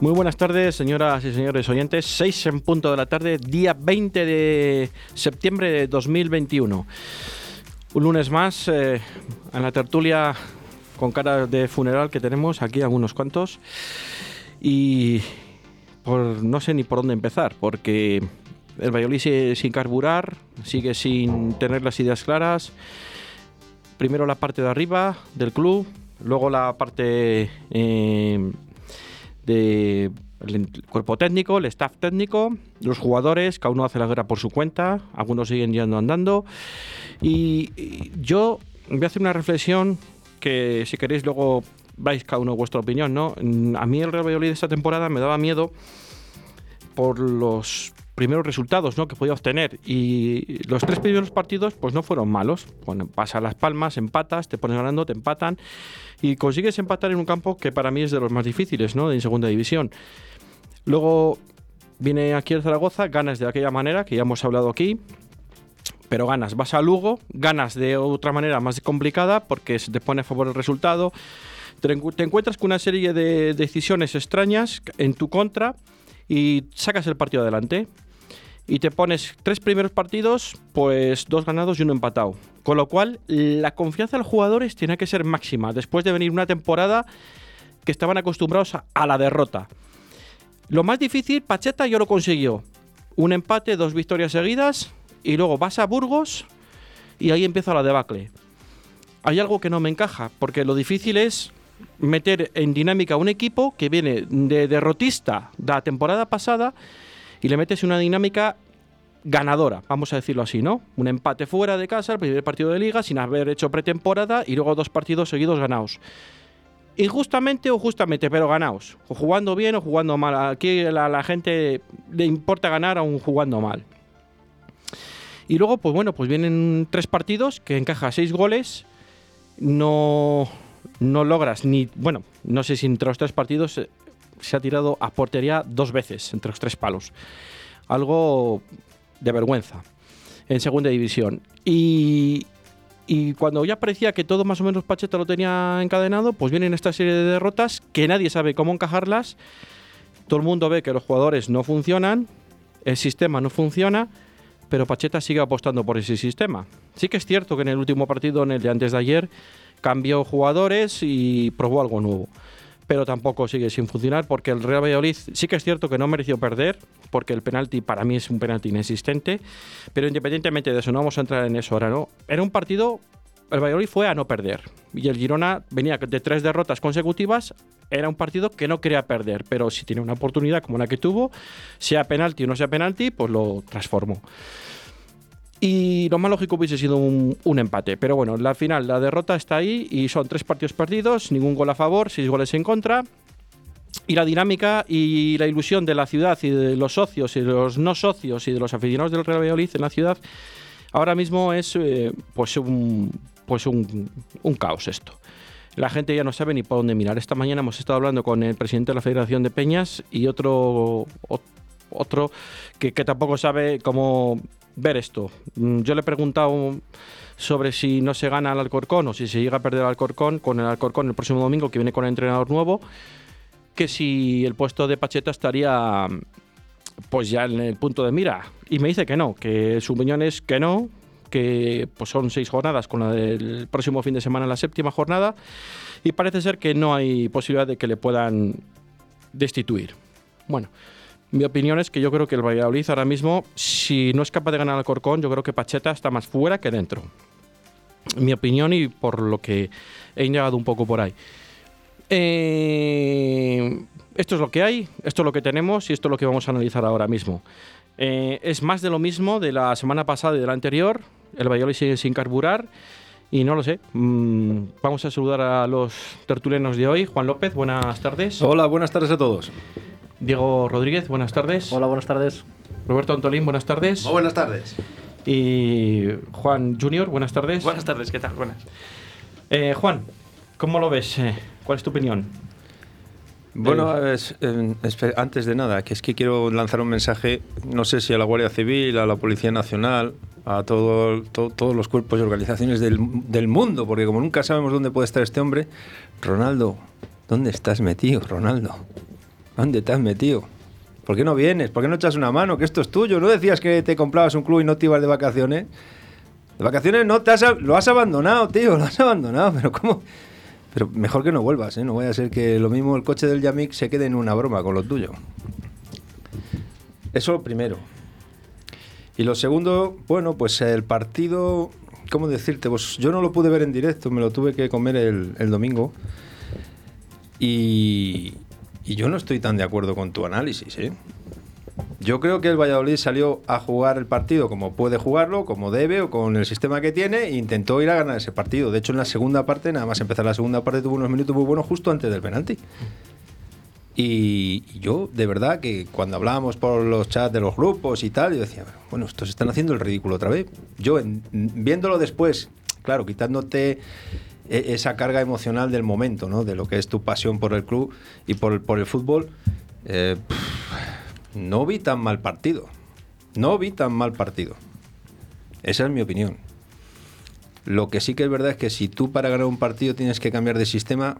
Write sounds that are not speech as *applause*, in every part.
Muy buenas tardes, señoras y señores oyentes. 6 en punto de la tarde, día 20 de septiembre de 2021. Un lunes más eh, en la tertulia con cara de funeral que tenemos aquí algunos cuantos. Y por, no sé ni por dónde empezar, porque el Valladolid sigue sin carburar, sigue sin tener las ideas claras. Primero la parte de arriba del club, luego la parte eh, del cuerpo técnico, el staff técnico, los jugadores, cada uno hace la guerra por su cuenta, algunos siguen yendo andando. Y, y yo voy a hacer una reflexión que si queréis luego vais cada uno vuestra opinión, ¿no? A mí el Real Valladolid de esta temporada me daba miedo por los primeros resultados ¿no? que podía obtener. Y los tres primeros partidos pues no fueron malos. Bueno, pasa las palmas, empatas, te pones ganando, te empatan y consigues empatar en un campo que para mí es de los más difíciles ¿no? en segunda división. Luego viene aquí el Zaragoza, ganas de aquella manera que ya hemos hablado aquí. Pero ganas, vas a Lugo, ganas de otra manera más complicada porque se te pone a favor el resultado. Te, encuentras con una serie de decisiones extrañas en tu contra y sacas el partido adelante y te pones tres primeros partidos, pues dos ganados y uno empatado. Con lo cual, la confianza de los jugadores tiene que ser máxima después de venir una temporada que estaban acostumbrados a, la derrota. Lo más difícil, Pacheta ya lo consiguió. Un empate, dos victorias seguidas y luego vas a Burgos y ahí empieza la debacle. Hay algo que no me encaja, porque lo difícil es meter en dinámica un equipo que viene de derrotista de la temporada pasada y le metes una dinámica ganadora, vamos a decirlo así, ¿no? Un empate fuera de casa, el primer partido de liga, sin haber hecho pretemporada y luego dos partidos seguidos ganados. Injustamente o justamente, pero ganados. O jugando bien o jugando mal. Aquí a la, la gente le importa ganar aún jugando mal. Y luego, pues bueno, pues vienen tres partidos que encaja seis goles. No, no logras ni. Bueno, no sé si entre los tres partidos se ha tirado a portería dos veces entre los tres palos. Algo de vergüenza en segunda división. Y, y cuando ya parecía que todo más o menos Pacheta lo tenía encadenado, pues vienen esta serie de derrotas que nadie sabe cómo encajarlas. Todo el mundo ve que los jugadores no funcionan, el sistema no funciona, pero Pacheta sigue apostando por ese sistema. Sí que es cierto que en el último partido, en el de antes de ayer, cambió jugadores y probó algo nuevo pero tampoco sigue sin funcionar porque el Real Valladolid sí que es cierto que no mereció perder, porque el penalti para mí es un penalti inexistente, pero independientemente de eso, no vamos a entrar en eso ahora, ¿no? Era un partido, el Valladolid fue a no perder, y el Girona venía de tres derrotas consecutivas, era un partido que no quería perder, pero si tiene una oportunidad como la que tuvo, sea penalti o no sea penalti, pues lo transformó. Y lo más lógico hubiese sido un, empate. Pero bueno, la final, la derrota está ahí y son tres partidos perdidos, ningún gol a favor, seis goles en contra. Y la dinámica y la ilusión de la ciudad y de los socios y de los no socios y de los aficionados del Real Valladolid en la ciudad ahora mismo es eh, pues, un, pues un, caos esto. La gente ya no sabe ni por dónde mirar. Esta mañana hemos estado hablando con el presidente de la Federación de Peñas y otro, otro que, que tampoco sabe cómo ver esto. Mm, yo le he preguntado sobre si no se gana el Alcorcón o si se llega a perder el Alcorcón con el Alcorcón el próximo domingo que viene con el entrenador nuevo, que si el puesto de Pacheta estaría pues ya en el punto de mira. Y me dice que no, que su opinión es que no, que pues son seis jornadas con la del próximo fin de semana la séptima jornada y parece ser que no hay posibilidad de que le puedan destituir. Bueno, mi opinión es que yo creo que el Valladolid ahora mismo, si no es capaz de ganar al Corcón, yo creo que Pacheta está más fuera que dentro. Mi opinión y por lo que he indagado un poco por ahí. Eh, esto es lo que hay, esto es lo que tenemos y esto es lo que vamos a analizar ahora mismo. Eh, es más de lo mismo de la semana pasada y de la anterior. El Valladolid sigue sin carburar. Y no lo sé. Mm, vamos a saludar a los tertulianos de hoy. Juan López, buenas tardes. Hola, buenas tardes a todos. Diego Rodríguez, buenas tardes. Hola, buenas tardes. Roberto Antolín, buenas tardes. buenas tardes. Y Juan Junior, buenas tardes. Buenas tardes, ¿qué tal? Buenas. Eh, Juan, ¿cómo lo ves? Eh, ¿Cuál es tu opinión? Bueno, antes de nada, que es que quiero lanzar un mensaje, no sé si a la Guardia Civil, a la Policía Nacional, a todo, todos los cuerpos y organizaciones del, del mundo, porque como nunca sabemos dónde puede estar este hombre, Ronaldo, ¿dónde estás metido, Ronaldo? ¿Dónde te has metido? ¿Por qué no vienes? ¿Por qué no echas una mano? Que esto es tuyo. ¿No decías que te comprabas un club y no te ibas de vacaciones? De vacaciones no te has, lo has abandonado, tío, lo has abandonado, pero ¿cómo? Pero mejor que no vuelvas, ¿eh? No vaya a ser que lo mismo el coche del Yamik se quede en una broma con lo tuyo. Eso lo primero. Y lo segundo, bueno, pues el partido, ¿cómo decirte? Pues yo no lo pude ver en directo, me lo tuve que comer el, el domingo. Y, y yo no estoy tan de acuerdo con tu análisis, ¿eh? Yo creo que el Valladolid salió a jugar el partido como puede jugarlo, como debe o con el sistema que tiene e intentó ir a ganar ese partido. De hecho, en la segunda parte, nada más empezar la segunda parte, tuvo unos minutos muy buenos justo antes del penalti. Y yo, de verdad, que cuando hablábamos por los chats de los grupos y tal, yo decía, bueno, estos están haciendo el ridículo otra vez. Yo, viéndolo después, claro, quitándote esa carga emocional del momento. De lo que es tu pasión por el club y por, el fútbol. Eh, no vi tan mal partido. No vi tan mal partido. Esa es mi opinión. Lo que sí que es verdad es que si tú para ganar un partido tienes que cambiar de sistema,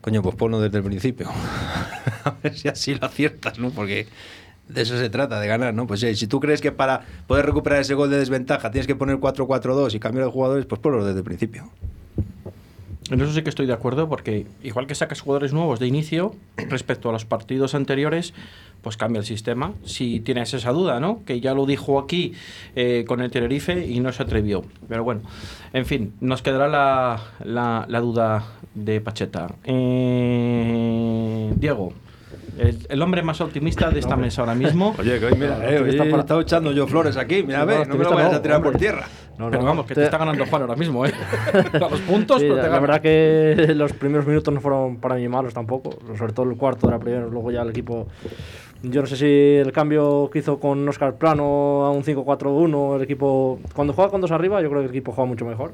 coño, pues ponlo desde el principio. *laughs* a ver si así lo aciertas, ¿no? Porque de eso se trata, de ganar, ¿no? Pues eh, si tú crees que para poder recuperar ese gol de desventaja tienes que poner 4-4-2 y cambiar de jugadores, pues ponlo desde el principio. En eso sí que estoy de acuerdo, porque igual que sacas jugadores nuevos de inicio, respecto a los partidos anteriores, pues cambia el sistema. Si tienes esa duda, ¿no? Que ya lo dijo aquí eh, con el Tenerife y no se atrevió. Pero bueno, en fin, nos quedará la, la, la duda de Pacheta. Eh, Diego. El, hombre más optimista de esta mesa ahora mismo. *laughs* Oye, que hoy mira, eh, hoy estado echando yo flores aquí. Mira, a ver, no me lo vayas a tirar por tierra. pero vamos, que te, está ganando Juan ahora mismo, ¿eh? a *laughs* los puntos, pero te La verdad que los primeros minutos no fueron para mí malos tampoco. Sobre todo el cuarto era primero, luego ya el equipo yo no sé si el cambio que hizo con Oscar Plano a un 5-4-1, el equipo. Cuando juega con dos arriba, yo creo que el equipo juega mucho mejor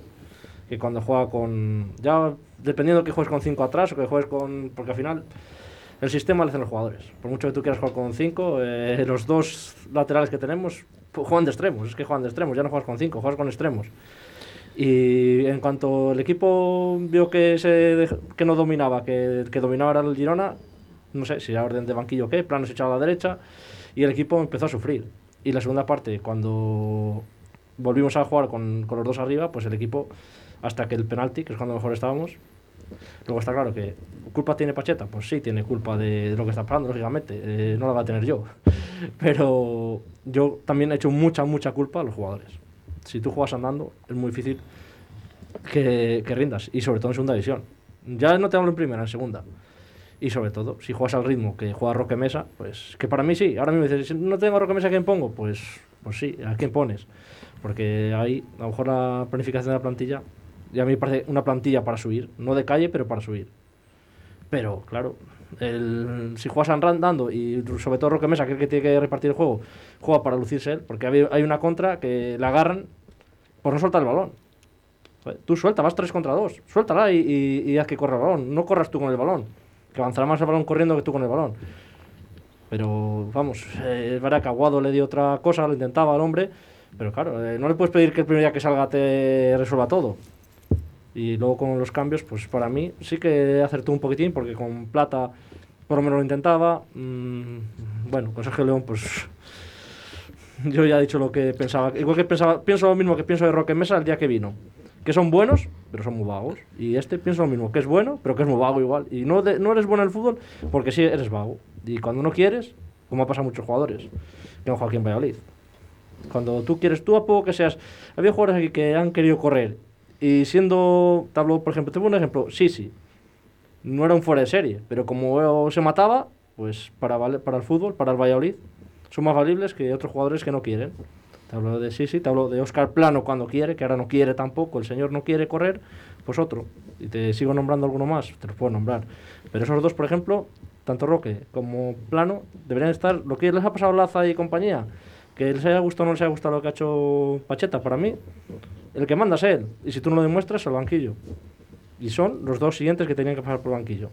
que cuando juega con. Ya dependiendo que juegues con 5 atrás o que juegues con. Porque al final el sistema lo hacen los jugadores. Por mucho que tú quieras jugar con 5, eh, los dos laterales que tenemos pues, juegan de extremos. Es que juegan de extremos, ya no juegas con 5, juegas con extremos. Y en cuanto el equipo vio que, se, que no dominaba, que, que dominaba el Girona, no sé si era orden de banquillo o qué, plano se echaba a la derecha y el equipo empezó a sufrir. Y la segunda parte, cuando volvimos a jugar con, con los dos arriba, pues el equipo, hasta que el penalti, que es cuando mejor estábamos, Luego está claro que culpa tiene Pacheta, pues sí, tiene culpa de, lo que está pasando, lógicamente, eh, no la va a tener yo. *laughs* Pero yo también he hecho mucha, mucha culpa a los jugadores. Si tú juegas andando, es muy difícil que, que rindas, y sobre todo en segunda división. Ya no te hablo en primera, en segunda y sobre todo, si juegas al ritmo que juega Roque Mesa, pues que para mí sí. Ahora mismo dices, no tengo Roque Mesa, ¿a quién pongo? Pues, pues sí, ¿a quién pones? Porque ahí, a lo mejor la planificación de la plantilla, ya me parece una plantilla para subir, no de calle, pero para subir. Pero, claro, el, si juegas andando y sobre todo Roque Mesa, que, que tiene que repartir el juego, juega para lucirse él, porque hay, una contra que la agarran por no soltar el balón. Tú suelta, vas 3 contra 2, suéltala y, y, y haz que corra el balón, no corras tú con el balón que avanzará más el balón corriendo que tú con el balón. Pero vamos, eh, es verdad que Aguado le dio otra cosa, lo intentaba al hombre, pero claro, eh, no le puedes pedir que el primer día que salga te resuelva todo. Y luego con los cambios, pues para mí sí que acertó un poquitín, porque con Plata por lo menos lo intentaba. Mm, bueno, con Sergio León, pues *laughs* yo ya he dicho lo que pensaba. Igual que pensaba, pienso lo mismo que pienso de Roque Mesa el día que vino que son buenos, pero son muy vagos. Y este piensa lo mismo, que es bueno, pero que es muy vago igual. Y no, no eres bueno en el fútbol porque sí eres vago. Y cuando no quieres, como ha pasado a muchos jugadores, que han Valladolid. Cuando tú quieres, tú a poco que seas... Había jugadores aquí que han querido correr y siendo, te por ejemplo, te pongo un ejemplo, sí, no era un fuera de serie, pero como se mataba, pues para, para el fútbol, para el Valladolid, son más valibles que otros jugadores que no quieren. Te hablo de Sisi, te hablo de Oscar Plano cuando quiere, que ahora no quiere tampoco, el señor no quiere correr, pues otro. Y te sigo nombrando alguno más, te los puedo nombrar. Pero esos dos, por ejemplo, tanto Roque como Plano, deberían estar, lo que les ha pasado Laza y compañía, que les haya gustado o no les haya gustado lo que ha hecho Pacheta, para mí, el que manda es él. Y si tú no lo demuestras, el banquillo. Y son los dos siguientes que tenían que pasar por el banquillo.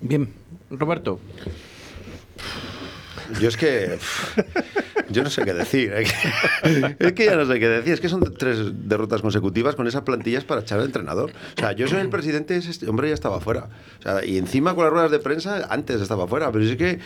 Bien, Roberto. Yo es que Yo no sé qué decir. ¿eh? es que ya no sé qué decir. Es que son tres derrotas consecutivas con esas plantillas para echar al entrenador. O sea, yo soy el presidente, este hombre ya estaba fuera. O sea, y encima con las ruedas de prensa antes estaba fuera, pero es que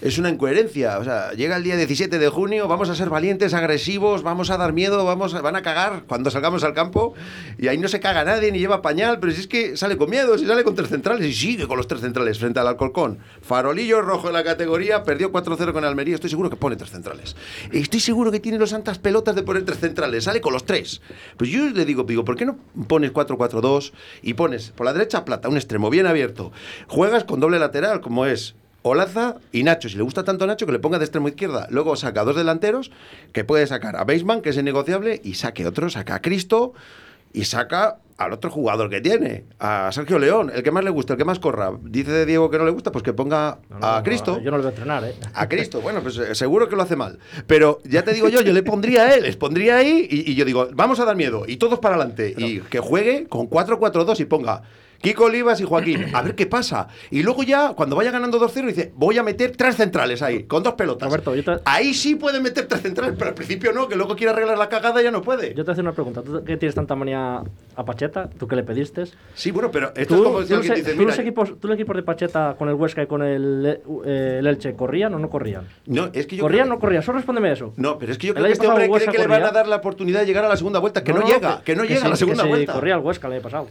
es una incoherencia. O sea, llega el día 17 de junio, vamos a ser valientes, agresivos, vamos a dar miedo, vamos, van a cagar cuando salgamos al campo y ahí no se caga nadie ni lleva pañal, pero si es que sale con miedo, si sale con tres centrales y sigue con los tres centrales frente al Alcolcón. Farolillo rojo en la categoría, perdió 4-0 con Almería, estoy seguro que pone tres centrales. Estoy seguro que tiene los santas pelotas de poner tres centrales, sale con los tres. Pues yo le digo, digo, ¿por qué no pones 4-4-2 y pones por la derecha plata, un extremo bien abierto? Juegas con doble lateral, como es Olaza y Nacho. Si le gusta tanto a Nacho, que le ponga de extremo izquierda. Luego saca dos delanteros, que puede sacar a Baseman, que es innegociable, y saque otro, saca a Cristo y saca al otro jugador que tiene, a Sergio León, el que más le gusta, el que más corra. Dice de Diego que no le gusta, pues que ponga a Cristo. yo no le voy a entrenar, ¿eh? A Cristo, bueno, pues eh, seguro que lo hace mal. Pero ya te digo yo, yo le pondría a él, les pondría ahí y, yo digo, vamos a dar miedo, y todos para adelante. Y que juegue con 4-4-2 y ponga Kiko Olivas y Joaquín, a ver qué pasa. Y luego ya, cuando vaya ganando 2-0, dice, voy a meter tres centrales ahí, con dos pelotas. Ahí sí puede meter tres centrales, pero al principio no, que luego quiere arreglar la cagada ya no puede. Yo te hago una pregunta. ¿Tú qué tienes tanta manía a Pacheta? ¿Tú qué le pediste? Sí, bueno, pero esto es como decir dice, ¿tú los, equipos, ¿tú los equipos de Pacheta con el Huesca y con el, eh, el Elche corrían o no corrían? No, es que yo ¿Corrían o no corrían? Solo respóndeme eso. No, pero es que yo creo que este hombre cree que le van a dar la oportunidad de llegar a la segunda vuelta, que no, llega, que, no llega a la segunda vuelta. corría el Huesca el año pasado.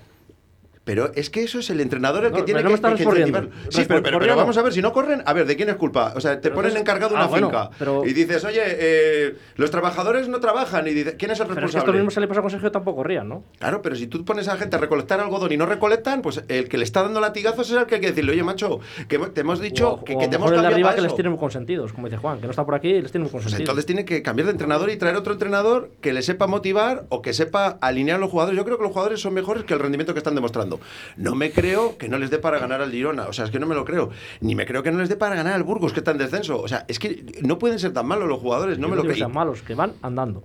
Pero es que eso es el entrenador el que tiene que, no que, Sí, pero, pero, vamos a ver, si no corren, a ver, ¿de quién es culpa? O sea, te ponen encargado ah, una finca y dices, oye, eh, los trabajadores no trabajan y dices, ¿quién es el responsable? Pero esto mismo se le pasa con Sergio tampoco corrían, ¿no? Claro, pero si tú pones a la gente a recolectar algodón y no recolectan, pues el que le está dando latigazos es el que hay que decirle, oye, macho, que te hemos dicho que, que te hemos cambiado arriba que les tienen consentidos, como dice Juan, que no está por aquí y les tienen consentidos. Pues entonces tiene que cambiar de entrenador y traer otro entrenador que le sepa motivar o que sepa alinear a los jugadores. Yo creo que los jugadores son mejores que el rendimiento que están demostrando. No me creo que no les dé para ganar al Girona. O sea, es que no me lo creo. Ni me creo que no les dé para ganar al Burgos, que está en descenso. O sea, es que no pueden ser tan malos los jugadores. No me lo creo. tan malos, que van andando.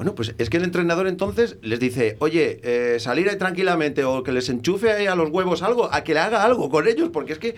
Bueno, pues es que el entrenador entonces les dice, oye, eh, salir ahí tranquilamente o que les enchufe ahí a los huevos algo, a que le haga algo con ellos, porque es que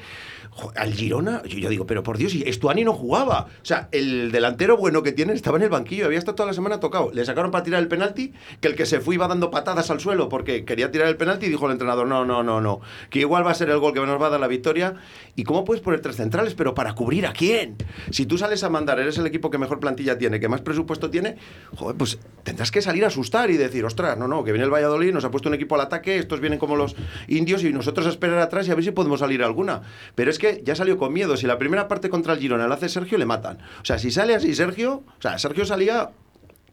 al Girona, yo, digo, pero por Dios, Estuani no jugaba. O sea, el delantero bueno que tienen estaba en el banquillo, había estado toda la semana tocado. Le sacaron para tirar el penalti, que el que se fue iba dando patadas al suelo porque quería tirar el penalti y dijo el entrenador, no, no, no, no, que igual va a ser el gol que nos va a dar la victoria. ¿Y cómo puedes poner tres centrales? Pero para cubrir a quién? Si tú sales a mandar, eres el equipo que mejor plantilla tiene, que más presupuesto tiene, joder, pues tendrás que salir a asustar y decir, ostras, no, no, que viene el Valladolid, nos ha puesto un equipo al ataque, estos vienen como los indios y nosotros a esperar atrás y a ver si podemos salir alguna. Pero es que ya salió con miedo si la primera parte contra el Girona la hace Sergio, le matan. O sea, si sale así Sergio, o sea, Sergio salía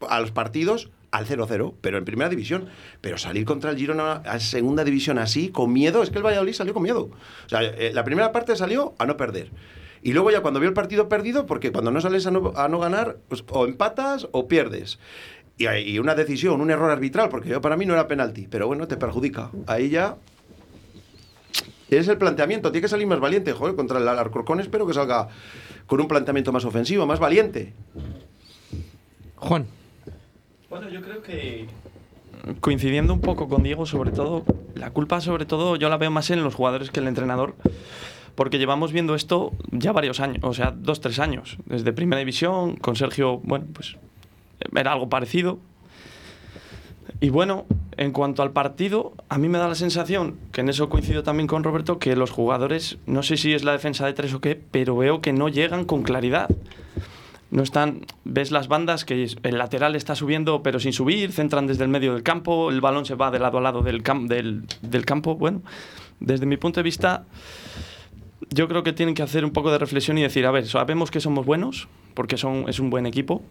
a los partidos al 0-0, pero en primera división. Pero salir contra el Girona a segunda división así, con miedo, es que el Valladolid salió con miedo. O sea, eh, la primera parte salió a no perder. Y luego ya cuando vio el partido perdido, porque cuando no sales a no, ganar, pues, o empatas o pierdes. Y, y una decisión, un error arbitral, porque yo para mí no era penalti, pero bueno, te perjudica. Ahí ya es el planteamiento, tiene que salir más valiente, joder, contra el Alcorcón espero que salga con un planteamiento más ofensivo, más valiente. Juan. Bueno, yo creo que coincidiendo un poco con Diego, sobre todo, la culpa sobre todo yo la veo más en los jugadores que el entrenador, porque llevamos viendo esto ya varios años, o sea, dos, tres años, desde Primera División, con Sergio, bueno, pues era algo parecido. Y bueno, en cuanto al partido, a mí me da la sensación, que en eso coincido también con Roberto, que los jugadores, no sé si es la defensa de tres o qué, pero veo que no llegan con claridad. No están, ves las bandas que el lateral está subiendo pero sin subir, centran desde el medio del campo, el balón se va de lado a lado del, del, del campo. Bueno, desde mi punto de vista, yo creo que tienen que hacer un poco de reflexión y decir, a ver, sabemos que somos buenos, porque son, es un buen equipo,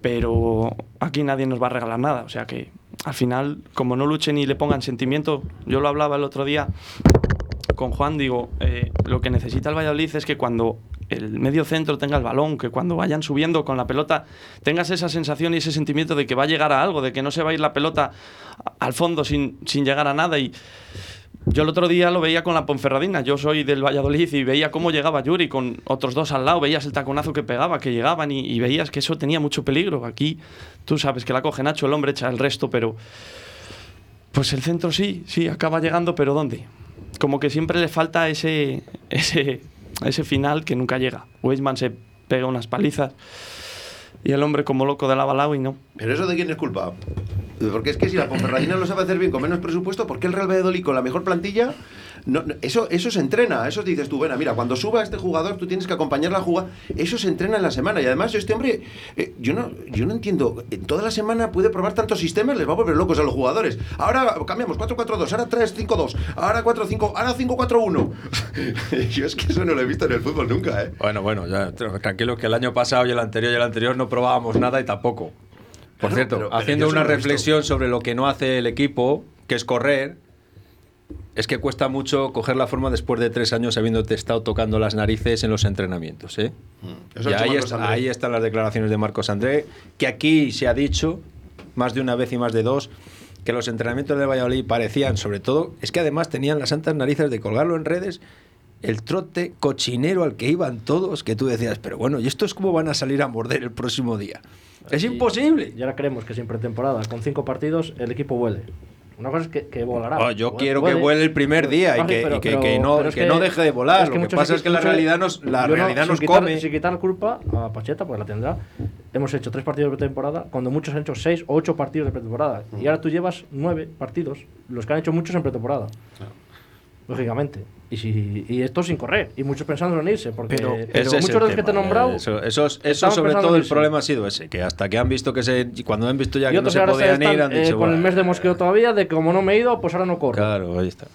pero aquí nadie nos va a regalar nada. O sea que al final, como no luchen y le pongan sentimiento, yo lo hablaba el otro día con Juan, digo, eh, lo que necesita el Valladolid es que cuando el medio centro tenga el balón, que cuando vayan subiendo con la pelota tengas esa sensación y ese sentimiento de que va a llegar a algo, de que no se va a ir la pelota al fondo sin, sin llegar a nada y yo el otro día lo veía con la Ponferradina. Yo soy del Valladolid y veía cómo llegaba Yuri con otros dos al lado. Veías el taconazo que pegaba, que llegaban y, veías que eso tenía mucho peligro. Aquí tú sabes que la coge Nacho, el hombre echa el resto, pero. Pues el centro sí, sí, acaba llegando, pero ¿dónde? Como que siempre le falta ese, *laughs* ese, ese final que nunca llega. Weisman se pega unas palizas. Y el hombre como loco de la balao y no. ¿Pero eso de quién es culpa? Porque es que si la Ponferradina lo sabe hacer bien con menos presupuesto, ¿por qué el Real Valladolid con la mejor plantilla? No, no, eso, eso se entrena, eso dices tú, bueno, mira, cuando suba este jugador tú tienes que acompañar la jugada, eso se entrena en la semana y además este hombre, eh, yo, no, yo no entiendo, en toda la semana puede probar tantos sistemas, les va a volver locos a los jugadores. Ahora cambiamos 4-4-2, ahora 3-5-2, ahora 4-5, ahora 5-4-1. *laughs* yo es que eso no lo he visto en el fútbol nunca, ¿eh? Bueno, bueno, ya, tranquilo que el año pasado y el anterior y el anterior no probábamos nada y tampoco. Por Claro, cierto, pero- pero haciendo una reflexión sobre lo que no hace el equipo, que es correr, es que cuesta mucho coger la forma después de tres años habiéndote estado tocando las narices en los entrenamientos. ¿eh? Eso y ahí, es- están las declaraciones de Marcos André, que aquí se ha dicho más de una vez y más de dos que los entrenamientos de Valladolid parecían, sobre todo, es que además tenían las santas narices de colgarlo en redes, el trote cochinero al que iban todos, que tú decías, pero bueno, ¿y estos cómo van a salir a morder el próximo día? Es Y- imposible. Y ahora creemos que sin pretemporada, con cinco partidos, el equipo vuele. Una cosa es que, que volará. Oh, yo quiero que vuele el primer día y que, pero- y que- pero- que no, pero es que no deje de volar. Lo que pasa es que la realidad nos, la no- realidad nos quitar- come. Sin quitar culpa a Pacheta, porque la tendrá, hemos hecho tres partidos de pretemporada, cuando muchos han hecho seis o ocho partidos de pretemporada. Y ahora tú llevas nueve partidos, los que han hecho muchos en pretemporada. Lógicamente. Y, si, y esto sin correr. Y muchos pensando en irse, porque Pero- pero muchos de los que te he nombrado. Eso, eso, sobre todo el problema ha sido ese, que hasta que han visto que se. Cuando han visto ya que no se podían ir, han eh, dicho. con el mes de mosqueo todavía, de que como no me he ido, pues ahora no corro. Claro, ahí está.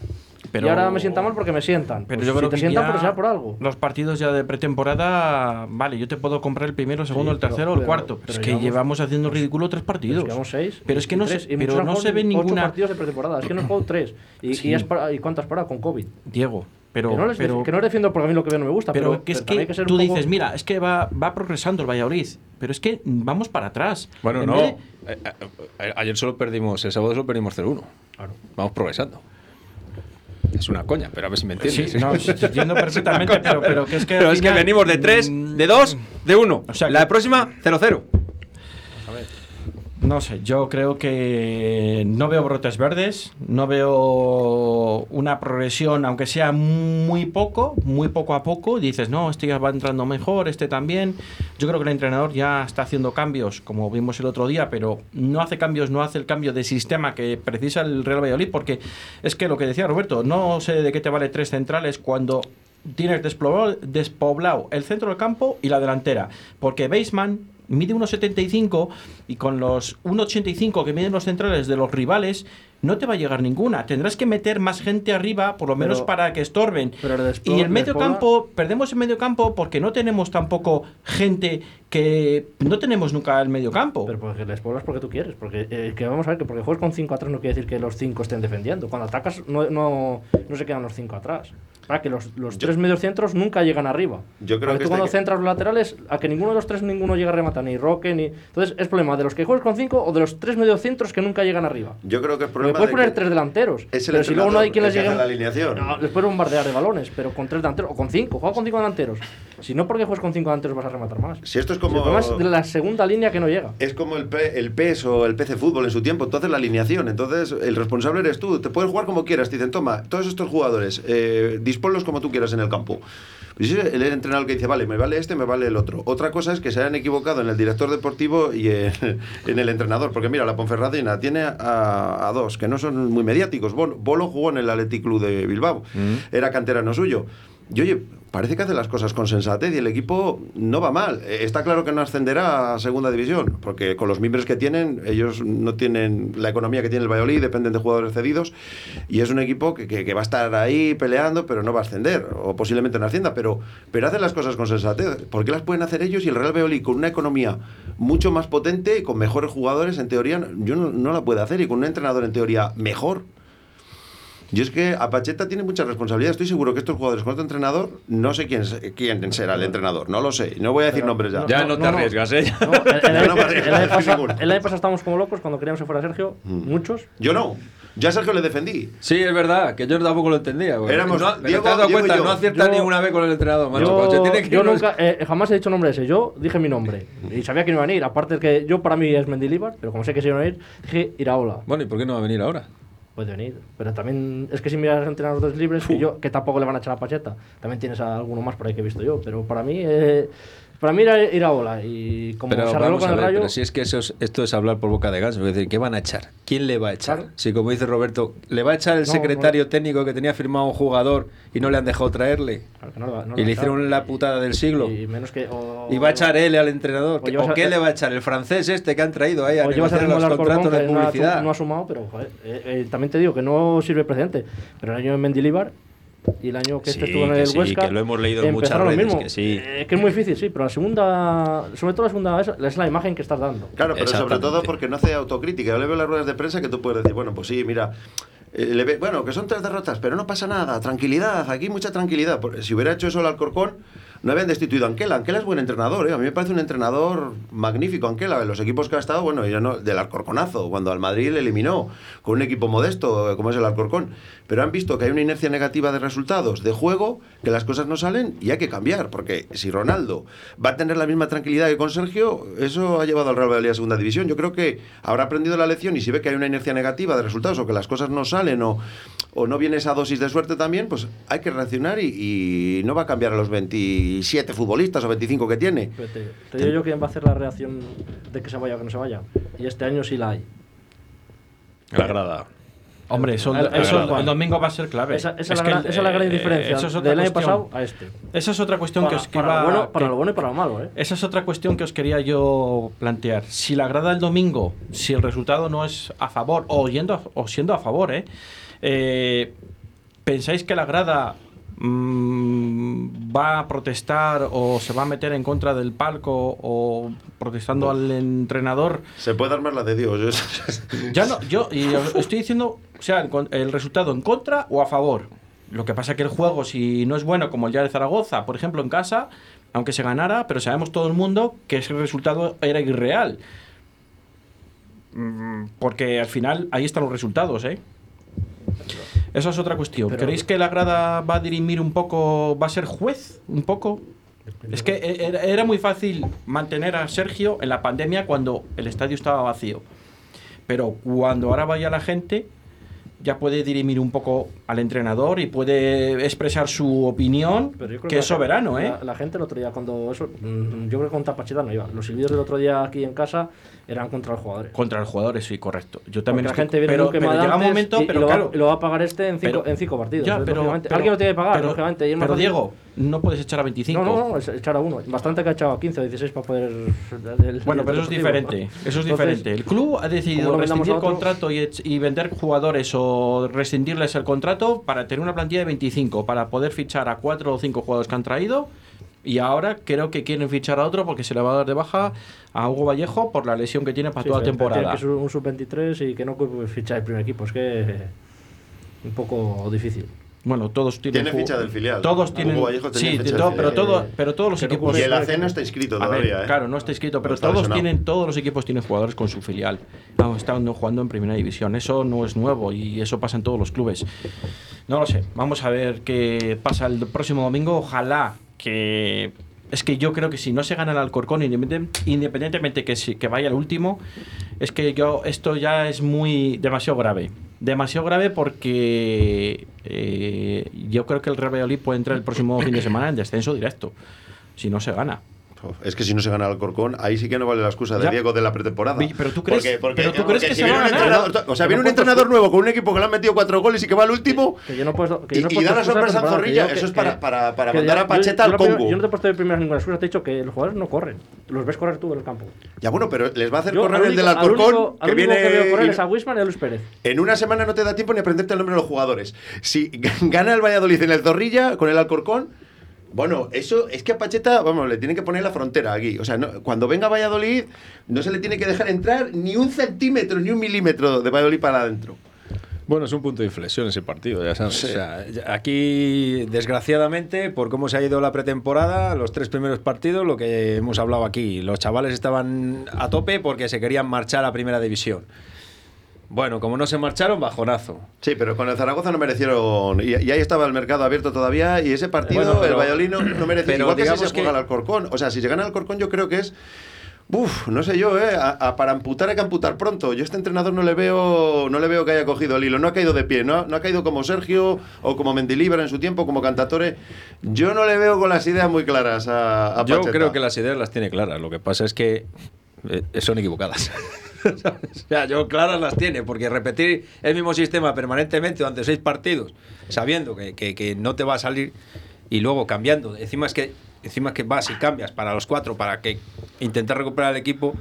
Pero- y ahora me sienta mal porque me sientan. Pero Pues yo si creo te que sientan, pero será por algo. Los partidos ya de pretemporada, vale, yo te puedo comprar el primero, el segundo, Sí, el tercero pero- o el cuarto. pero es que llevamos- llevamos haciendo ridículo tres partidos. Llevamos seis. Pero es que no, tres, pero no se ve ocho ninguna. partidos de pretemporada. Es que no he jugado tres. Y, Sí. y, has parado- ¿y cuánto has parado con COVID? Diego, pero. que, no les pero defi- que no defiendo porque a mí lo que veo no me gusta. pero Pero, que es que, ser tú poco- dices, mira, es que va, va progresando el Valladolid, pero es que vamos para atrás. Bueno, En no. de- eh, eh, eh, ayer solo perdimos, el sábado solo perdimos 0-1. Claro. Vamos progresando. Es una coña, pero a ver si me entiendes. Sí, no, entiendo perfectamente, pero, pero que es que. *laughs* Pero al es que final, venimos de 3, mm, de 2, de 1. O sea la que- próxima, 0-0. No sé, yo creo que no veo brotes verdes, no veo una progresión, aunque sea muy poco, muy poco a poco. Dices, no, este ya va entrando mejor, este también. Yo creo que el entrenador ya está haciendo cambios, como vimos el otro día, pero no hace cambios, no hace el cambio de sistema que precisa el Real Valladolid, porque es que lo que decía Roberto, no sé de qué te vale tres centrales cuando tienes despoblado, despoblado el centro del campo y la delantera, porque Baseman mide 1,75 y con los 1,85 que miden los centrales de los rivales no te va a llegar ninguna. Tendrás que meter más gente arriba, por lo menos Pero- para que estorben. pero y el medio campo, perdemos el medio campo porque no tenemos tampoco gente que no tenemos nunca el medio campo. Pero porque les poblas porque tú quieres. Porque eh, que vamos a ver que porque juegas con 5 atrás no quiere decir que los 5 estén defendiendo. Cuando atacas no, no, no se quedan los 5 atrás. Para que los, los tres medios centros nunca llegan arriba. Yo creo Porque que tú cuando este- centras los laterales, a que ninguno de los tres ninguno llega a rematar, ni Roque, ni. Entonces es problema de los que juegas con 5 o de los tres medios centros que nunca llegan arriba. Yo creo que Porque problema puedes de poner que tres delanteros. es el pero si luego no hay quien les llegue. la alineación. No, les puedes bombardear de balones, pero con tres delanteros. O con cinco, juega con cinco delanteros. Si no, porque juegas con cinco delanteros vas a rematar más. Si esto es como es de la segunda línea que no llega. es como el, P- el PES o el PC Fútbol en su tiempo, entonces la alineación, entonces el responsable eres tú, te puedes jugar como quieras, te dicen, toma, todos estos jugadores, eh, disponlos como tú quieras en el campo. Si el entrenador que dice, vale, me vale este, me vale el otro. Otra cosa es que se hayan equivocado en el director deportivo y en, *laughs* en el entrenador, porque mira, la Ponferradina tiene a, a dos que no son muy mediáticos. Bolo, Bolo jugó en el Athletic Club de Bilbao, era canterano suyo. Y oye, parece que hace las cosas con sensatez y el equipo no va mal. Eh, Está claro que no ascenderá a segunda división, porque con los miembros que tienen, ellos no tienen la economía que tiene el Valladolid, dependen de jugadores cedidos, y es un equipo que, que- va a estar ahí peleando, pero no va a ascender, o posiblemente no ascienda, pero, pero hacen las cosas con sensatez. ¿Por qué las pueden hacer ellos y el Real Valladolid con una economía mucho más potente, con mejores jugadores, en teoría, yo no, la puede hacer, y con un entrenador en teoría mejor? Yo es que a Pacheta tiene mucha responsabilidad. Estoy seguro que estos jugadores con otro entrenador, no sé quién, quién será el entrenador, no lo sé. No voy a decir Pero- nombres ya. Ya no, te arriesgas, ¿eh? No, el, año- pasado- estábamos como locos cuando queríamos que fuera Sergio, Mm. muchos. Yo no. Yo a Sergio le defendí. Sí, es verdad, que yo tampoco lo entendía. Éramos no, Diego- te has dado Diego cuenta, no acierta Yo- ni una vez con el entrenador, macho. yo tiene que unos- nunca, eh, jamás he dicho nombre ese. Yo dije mi nombre y sabía que no iban a ir. Aparte de que yo para mí es Mendilibar, pero como sé que se iban a ir, dije Iraola. Bueno, ¿y por qué no va a venir ahora? Puede venir, pero también es que si miras a entrenadores libres, que, yo, que tampoco le van a echar a Pacheta, también tienes a alguno más por ahí que he visto yo, pero para mí, eh, Para mí era ir a bola. Y como pero se arregló con a el ver, rayo. pero si es que eso es- esto es hablar por boca de ganso. Es decir, ¿qué van a echar? ¿Quién le va a echar? Claro. Si, como dice Roberto, ¿le va a echar el No, secretario técnico que tenía firmado un jugador y no le han dejado traerle? Claro que no lo va- no lo y le hicieron la putada del siglo. Y menos que. o- Y va a echar él al entrenador. O llevas ¿O a- qué le va a echar? ¿El francés este que han traído ahí a negociar los contratos de que no ha, publicidad? no ha sumado, pero joder, eh, eh, también te digo que no sirve precedente. Pero el año en Mendilibar y el año que este estuvo en el sí, Huesca. que lo hemos leído en muchas redes, mismo. que sí. Eh, que es muy difícil, sí, pero la segunda, sobre todo la segunda, es, es la imagen que estás dando. Claro, pero sobre todo porque no hace autocrítica. Yo le veo las ruedas de prensa que tú puedes decir, bueno, pues sí, mira. eh, le ve- bueno, que son tres derrotas, pero no pasa nada, tranquilidad, aquí mucha tranquilidad. Porque si hubiera hecho eso el Alcorcón, no habían destituido a Anquela. Anquela es buen entrenador, ¿eh? a mí me parece un entrenador magnífico, Anquela. Los equipos que ha estado, bueno, ya no, del Alcorconazo, cuando al Madrid le eliminó con un equipo modesto eh, como es el Alcorcón. Pero han visto que hay una inercia negativa de resultados, de juego, que las cosas no salen y hay que cambiar. Porque si Ronaldo va a tener la misma tranquilidad que con Sergio, eso ha llevado al Real Valladolid a segunda división. Yo creo que habrá aprendido la lección y si ve que hay una inercia negativa de resultados o que las cosas no salen o, o no viene esa dosis de suerte también, pues hay que reaccionar y, y no va a cambiar a los 27 futbolistas o 25 que tiene. Pero Te, te digo yo quién va a hacer la reacción de que se vaya o que no se vaya. Y este año sí la hay. La grada. Hombre, eso, El- eso domingo va a ser clave. Esa, esa es, la que gran, el- esa es la gran eh, diferencia eso es otra del año cuestión. pasado a este. Esa es otra cuestión Para, que os que para iba- lo bueno, para que- lo bueno y para lo malo, ¿eh? Esa es otra cuestión que os quería yo plantear. Si la grada el domingo, si el resultado no es a favor o yendo o siendo a favor, ¿eh? Eh, ¿pensáis que la grada mm, va a protestar o se va a meter en contra del palco o protestando al entrenador? Se puede armar la de Dios. Ya no, yo y estoy diciendo, o sea, el, el resultado en contra o a favor. Lo que pasa que el juego, si no es bueno como el día de Zaragoza, por ejemplo, en casa, aunque se ganara, pero sabemos todo el mundo que ese resultado era irreal. Mm, Porque al final ahí están los resultados, ¿eh? Esa es otra cuestión. Pero- ¿Queréis que la grada va a dirimir un poco, va a ser juez un poco? Es que era- muy fácil mantener a Sergio en la pandemia cuando el estadio estaba vacío. Pero cuando ahora vaya la gente, ya puede dirimir un poco al entrenador y puede expresar su opinión, Pero yo creo que es la- soberano, ¿eh? La, la gente el otro día, cuando eso, mm, yo creo que con Tapachita no iba. Los silbidos del otro día aquí en casa eran contra los jugadores. Contra los jugadores, sí, correcto. Yo también Porque la gente viene pero, pero llega un momento, y, y pero lo, claro. va, lo va a pagar este en cinco, pero- en cinco partidos. Ya, pero- Alguien lo tiene que pagar, pero- lógicamente. y pero Diego, no puedes echar a 25. No, no, echar a uno. Bastante que ha echado a 15 o 16 para poder. Bueno, pero eso es diferente. Eso es Entonces, diferente. El club ha decidido rescindir contrato y, y vender jugadores o rescindirles el contrato para tener una plantilla de 25, para poder fichar a cuatro o cinco jugadores que han traído. Y ahora creo que quieren fichar a otro porque se le va a dar de baja a Hugo Vallejo por la lesión que tiene para sí, toda la temporada. que ser un sub-23 y que no ocupe ficha el primer equipo. Es que. Un poco difícil. Bueno, todos tienen. Tiene ficha del filial. Todos Hugo tienen. Vallejo tenía Sí, ficha todo, filial. pero, todo, pero todos los Pero equipos. Y el AC no está inscrito A ver, todavía, ¿eh? Claro, no está inscrito, pero Está todos lesionado. tienen, todos los equipos tienen jugadores con su filial. No, están jugando en primera división. Eso no es nuevo y eso pasa en todos los clubes. No lo sé. Vamos a ver qué pasa el próximo domingo. Ojalá que. Es que yo creo que si no se gana el Alcorcón, independientemente que, si- que vaya el último, es que yo esto ya es muy demasiado grave. Demasiado grave porque eh, yo creo que el Real Valladolid puede entrar el próximo fin de semana en descenso directo. Si no se gana. Es que si no se gana el Alcorcón, ahí sí que no vale la excusa de Ya. Diego de la pretemporada. Pero tú crees- Porque, porque- pero tú crees que si se viene va a un ganar. entrenador- O sea, viene no un entrenador nuevo con un equipo que le han metido cuatro goles y que va al último. Que yo no puedo, que Y- yo no y puedo da la sorpresa a Zorrilla, eso es para- para- para mandar a Pacheta al primera- Congo. Yo no te he puesto de primeras ninguna excusa, te he dicho que los jugadores no corren. Los ves correr tú en el campo. Ya bueno, pero les va a hacer correr el del Alcorcón, que viene. veo correr y- es a Wisman y a Luis Pérez. En una semana no te da tiempo ni aprenderte el nombre de los jugadores. Si gana el Valladolid en el Zorrilla con el Alcorcón, bueno, eso es que a Pacheta, vamos, le tienen que poner la frontera aquí. O sea, no- cuando venga Valladolid, no se le tiene que dejar entrar ni un centímetro, ni un milímetro de Valladolid para adentro. Bueno, es un punto de inflexión ese partido, ya sabes. Sí. O sea, aquí, desgraciadamente, por cómo se ha ido la pretemporada, los tres primeros partidos, lo que hemos hablado aquí, los chavales estaban a tope porque se querían marchar a primera división. Bueno, como no se marcharon, bajonazo. Sí, pero con el Zaragoza no merecieron. Y, y ahí estaba el mercado abierto todavía. Y ese partido, Bueno, pero- el Valladolid no, no merece. pero Igual que si digamos se juega al Alcorcón. O sea, si se gana el Alcorcón, yo creo que es Uf, no sé yo, ¿eh? A, para amputar hay que amputar pronto. Yo a este entrenador no le veo no le veo que haya cogido el hilo. No ha caído de pie, no, no ha caído como Sergio o como Mendilíbar en su tiempo, como Cantatore. Yo no le veo con las ideas muy claras a, a Yo creo que las ideas las tiene claras. Lo que pasa es que eh, son equivocadas. *laughs* o sea, yo claras las tiene, porque repetir el mismo sistema permanentemente durante seis partidos, sabiendo que, que, no te va a salir y luego cambiando. Encima es que encima que vas y cambias para los cuatro para que intentar recuperar el equipo,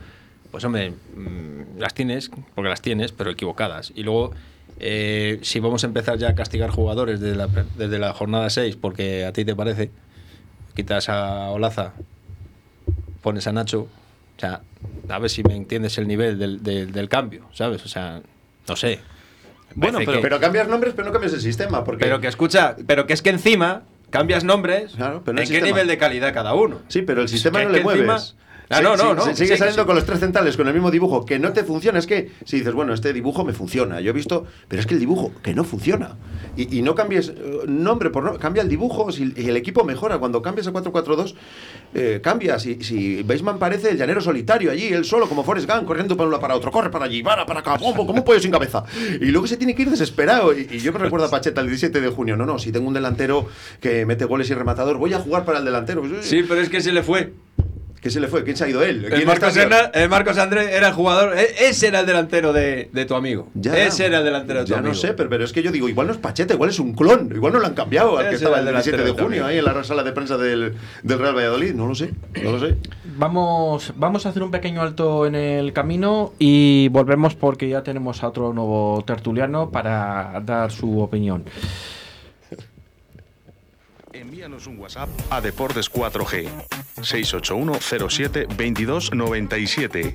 pues hombre, mm, las tienes, porque las tienes, pero equivocadas. Y luego, eh, si vamos a empezar ya a castigar jugadores desde la, desde la jornada 6, porque a ti te parece, quitas a Olaza, pones a Nacho, o sea, a ver si me entiendes el nivel del, del, cambio, ¿sabes? O sea, no sé. Bueno, pero, pero, cambias nombres, pero no cambias el sistema. Porque... Pero que escucha, pero que es que encima cambias nombres, claro, pero ¿en qué nivel de calidad cada uno? Sí, pero el sistema no le mueves. Ah, no, no, no. Sigue saliendo con los tres centrales, con el mismo dibujo, que no te funciona. Es que si dices, bueno, este dibujo me funciona, yo he visto, pero es que el dibujo que no funciona. Y, no cambies eh, nombre por nombre, cambia el dibujo y el equipo mejora. Cuando cambias a 4-4-2, eh, cambias. Si, si Baseman parece el llanero solitario allí, él solo, como Forrest Gump, corriendo para uno para otro, corre para allí, para, para acá, como un pollo sin cabeza. Y luego se tiene que ir desesperado. Y, yo me recuerdo a Pacheta el 17 de junio, no, no, si tengo un delantero que mete goles y rematador, voy a jugar para el delantero. Sí, pero es que se le fue. ¿Qué se le fue? ¿Quién se ha ido él? El Marcos, el Marcos, Andrés era el jugador. E, ese era el delantero de, tu amigo. ese era el delantero de tu amigo. Ya no sé, pero, es que yo digo, igual no es Pachete, igual es un clon. Igual no lo han cambiado al que estaba el 17 de junio ahí en la sala de prensa del, Real Valladolid. No lo sé, no lo sé. Vamos, vamos a hacer un pequeño alto en el camino y volvemos porque ya tenemos a otro nuevo tertuliano para dar su opinión envíanos un WhatsApp a Deportes 4G 681 07 22 97.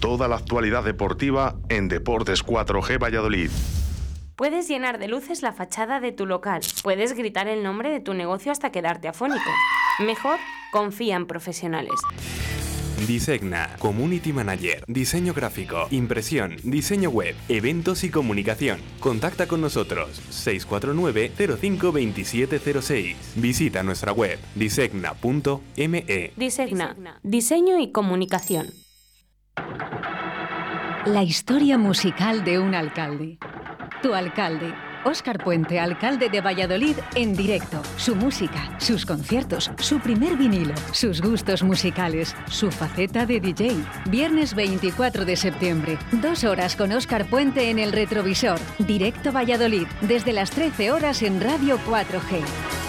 Toda la actualidad deportiva en Deportes 4G Valladolid. Puedes llenar de luces la fachada de tu local. Puedes gritar el nombre de tu negocio hasta quedarte afónico. Mejor, confía en profesionales. Disegna, Community Manager, Diseño Gráfico, Impresión, Diseño Web, Eventos y Comunicación. Contacta con nosotros 649-052706. Visita nuestra web disegna.me. Disegna, Diseño y Comunicación. La historia musical de un alcalde. Tu alcalde Óscar Puente, alcalde de Valladolid, en directo. Su música, sus conciertos, su primer vinilo, sus gustos musicales, su faceta de DJ. Viernes 24 de septiembre, dos horas con Óscar Puente en el retrovisor. Directo Valladolid, desde las 13 horas en Radio 4G.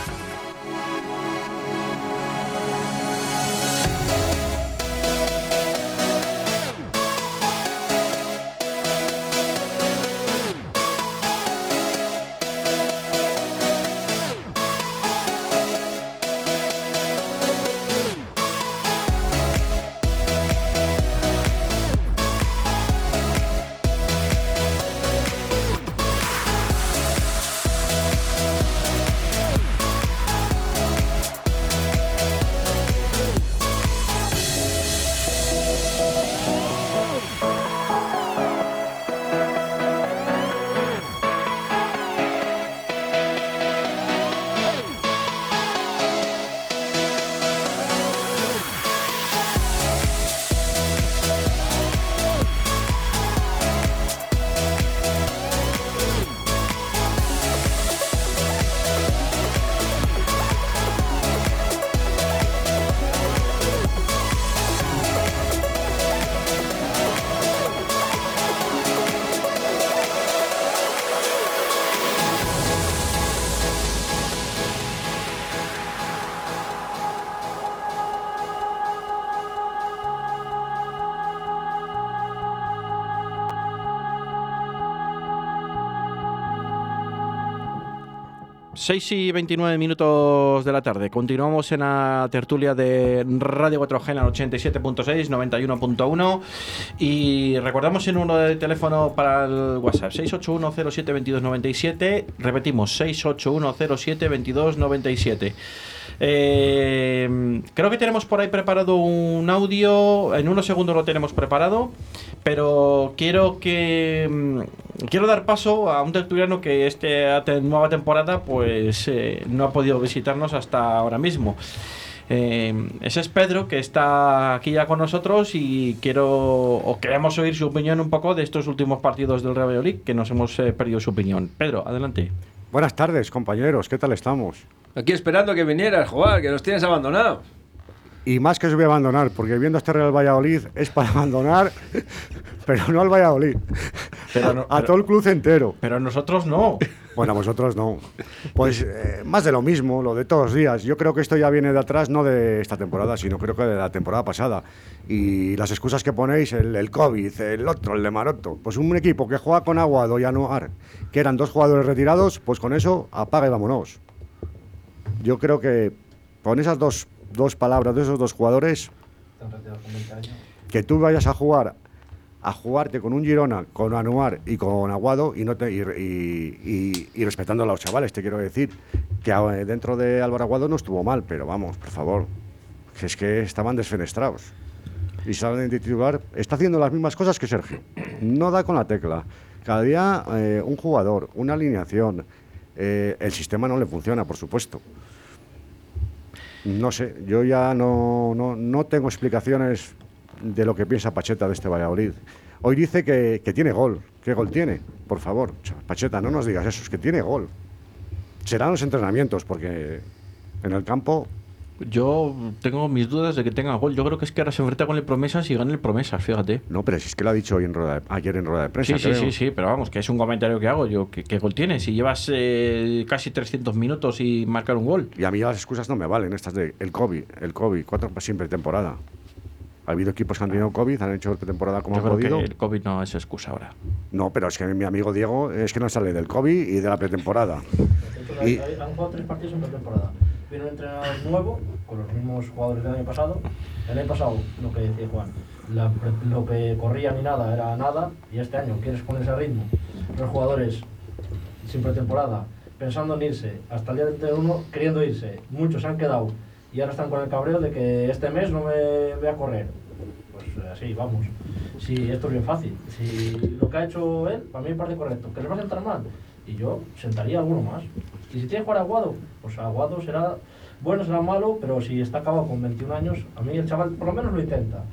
Seis y 29 minutos de la tarde. Continuamos en la tertulia de Radio 4G en 87.6, 91.1 y recordamos el número de teléfono para el WhatsApp 681072297. Repetimos 681072297. Eh, creo que tenemos por ahí preparado un audio. En unos segundos lo tenemos preparado. Pero quiero que. Mm, quiero dar paso a un tertuliano que esta nueva temporada pues eh, no ha podido visitarnos hasta ahora mismo. Eh, ese es Pedro, que está aquí ya con nosotros y quiero o queremos oír su opinión un poco de estos últimos partidos del Real Valladolid, que nos hemos eh, perdido su opinión. Pedro, adelante. Buenas tardes, compañeros. ¿Qué tal estamos? Aquí esperando que vinieras, jugar, que nos tienes abandonados. Y más que os voy a abandonar, porque viendo este Real Valladolid es para *laughs* abandonar, pero no al Valladolid, Pero no- a pero- todo el club entero. Pero nosotros no. *laughs* Bueno, vosotros no. Pues eh, más de lo mismo, lo de todos los días. Yo creo que esto ya viene de atrás, no de esta temporada, sino creo que de la temporada pasada. Y las excusas que ponéis, el, el COVID, el otro, el de Maroto. Pues un equipo que juega con Aguado y Anuar, que eran dos jugadores retirados, pues con eso apaga y vámonos. Yo creo que con esas dos, dos palabras de esos dos jugadores, que tú vayas a jugar a jugarte con un Girona, con Anuar y con Aguado y no te, y, y- y- respetando a los chavales, te quiero decir que eh, dentro de Álvaro Aguado no estuvo mal, pero vamos, por favor, que es que estaban desfenestrados. Y salen de titular, está haciendo las mismas cosas que Sergio. No da con la tecla. Cada día eh, un jugador, una alineación. eh, el sistema no le funciona, por supuesto. No sé, yo ya no, no, no tengo explicaciones de lo que piensa Pacheta de este Valladolid. Hoy dice que, que tiene gol. ¿Qué gol tiene? Por favor, Ch- Pacheta, no nos digas eso, es que tiene gol. Serán los entrenamientos, porque en el campo Yo tengo mis dudas de que tenga gol. Yo creo que es que ahora se enfrenta con el Promesas y gana el Promesas, fíjate. No, pero si es que lo ha dicho hoy en rueda de- ayer en rueda de prensa. Sí, sí, creo. sí, sí, pero vamos, que es un comentario que hago yo. ¿Qué, qué gol tiene? Si llevas eh, casi 300 minutos y marcar un gol. Y a mí las excusas no me valen, estas de el COVID, el COVID, cuatro siempre temporada. Ha habido equipos que han tenido COVID, han hecho pretemporada como Yo han creo podido. que el COVID no es excusa ahora. No, pero es que mi amigo Diego es que no sale del COVID y de la pretemporada. Y- han jugado tres partidos en pretemporada. Viene un entrenador nuevo, con los mismos jugadores del año pasado. El año pasado, lo que decía Juan, lo que corría ni nada era nada. Y este año quieres poner ese ritmo. Los jugadores sin pretemporada, pensando en irse, hasta el día 31 queriendo irse. Muchos se han quedado y ahora están con el cabreo de que este mes no me voy a correr. Pues eh, así, vamos. Si esto es bien fácil. Si lo que ha hecho él, para mí me parece correcto. ¿Que les va a sentar mal? Y yo sentaría alguno más. Y si tiene que jugar Aguado, pues Aguado será bueno, será malo, pero si está acabado con 21 años, a mí el chaval por lo menos lo intenta.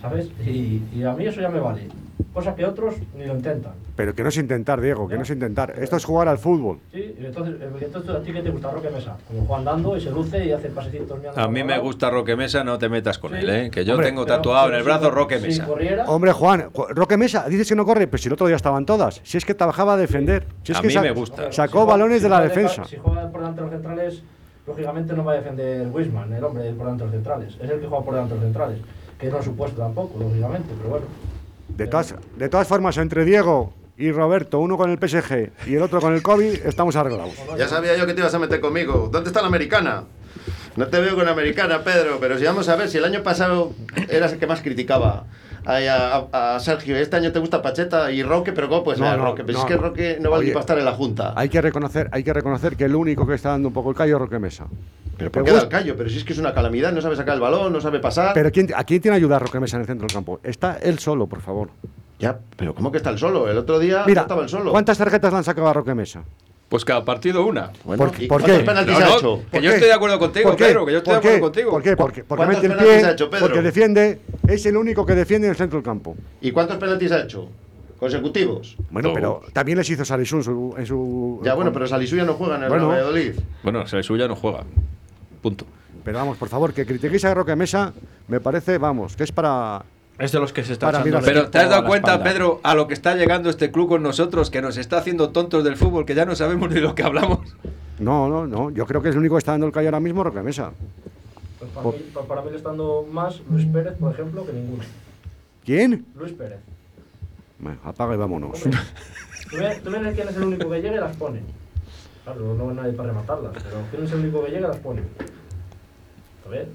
¿Sabes? Y a mí eso ya me vale. Cosa que otros ni lo intentan. Pero que no es intentar, Diego, que no es intentar. Esto es jugar al fútbol. ¿sí? Entonces, eh, entonces, ¿a ti qué te gusta Roque Mesa? Como Juan dando y se luce y hace pasecitos. A mí me gusta Roque Mesa, no te metas con Sí. él, ¿eh? que yo Hombre, tengo Pero- tatuado en el si brazo Roque si Mesa. corriera, Hombre, Juan, Ju- Roque Mesa, dices que no corre, pero si el otro día estaban todas. Si es que trabajaba a defender. Si es A que mí me gusta. Sacó Si juega- balones si de la defensa. Si juega por delante de los centrales, lógicamente no va a defender Wisman, el hombre por delante de los centrales. Es el que juega por delante de los centrales. Que no es supuesto tampoco, lógicamente, pero bueno. De todas, de todas formas, entre Diego y Roberto, uno con el PSG y el otro con el COVID, estamos arreglados. Ya sabía yo que te ibas a meter conmigo. ¿Dónde está la americana? No te veo con la americana, Pedro, pero si vamos a ver, si el año pasado eras el que más criticaba a, a- a Sergio, este año te gusta Pacheta y Roque, pero ¿cómo pues No, no, Roque? Pero no. es que Roque no vale Oye, ni para estar en la Junta. Hay que reconocer, hay que reconocer que el único que está dando un poco el callo es Roque Mesa. Pero ¿por qué da gusta- el callo? Pero si es que es una calamidad, no sabe sacar el balón, no sabe pasar. Pero ¿quién, ¿a quién tiene que ayudar Roque Mesa en el centro del campo? Está él solo, por favor. Ya, pero ¿cómo que está el solo? El otro día Mira, no estaba el solo. ¿cuántas tarjetas le han sacado a Roque Mesa? Pues cada partido una. Bueno, ¿Por- ¿y por cuántos qué? penaltis No, ha hecho? que ¿Por yo qué? estoy de acuerdo contigo. Pedro, que yo estoy de ¿Por qué? acuerdo contigo. ¿Por qué? Porque, porque ¿Cuántos mete el pie, ha hecho, Pedro? porque defiende, es el único que defiende en el centro del campo. ¿Y cuántos penaltis ha hecho? ¿Consecutivos? Bueno, pero también les hizo Salisun en su, en su- Ya, bueno, pero Salisu ya no juega en el Bueno. Real Valladolid. Bueno, se suya no juega. Punto. Pero vamos, por favor, que critiquéis a Roque Mesa, me parece, vamos, que es para... Es de los que se está no- Pero ¿te has dado cuenta, espalda. Pedro, a lo que está llegando este club con nosotros, que nos está haciendo tontos del fútbol, que ya no sabemos ni lo que hablamos? No, no, no, yo creo que es el único que está dando el callo ahora mismo Roque Mesa. Pues para, Por- mí, pa- para mí le está dando más Luis Pérez, por ejemplo, que ninguno. ¿Quién? Luis Pérez. Bueno, apaga y vámonos. Hombre, tú ves, tú ves quién es el único que llega y las pone. Claro, no hay nadie para rematarlas, pero quién es el único que llega y las pone. A ver.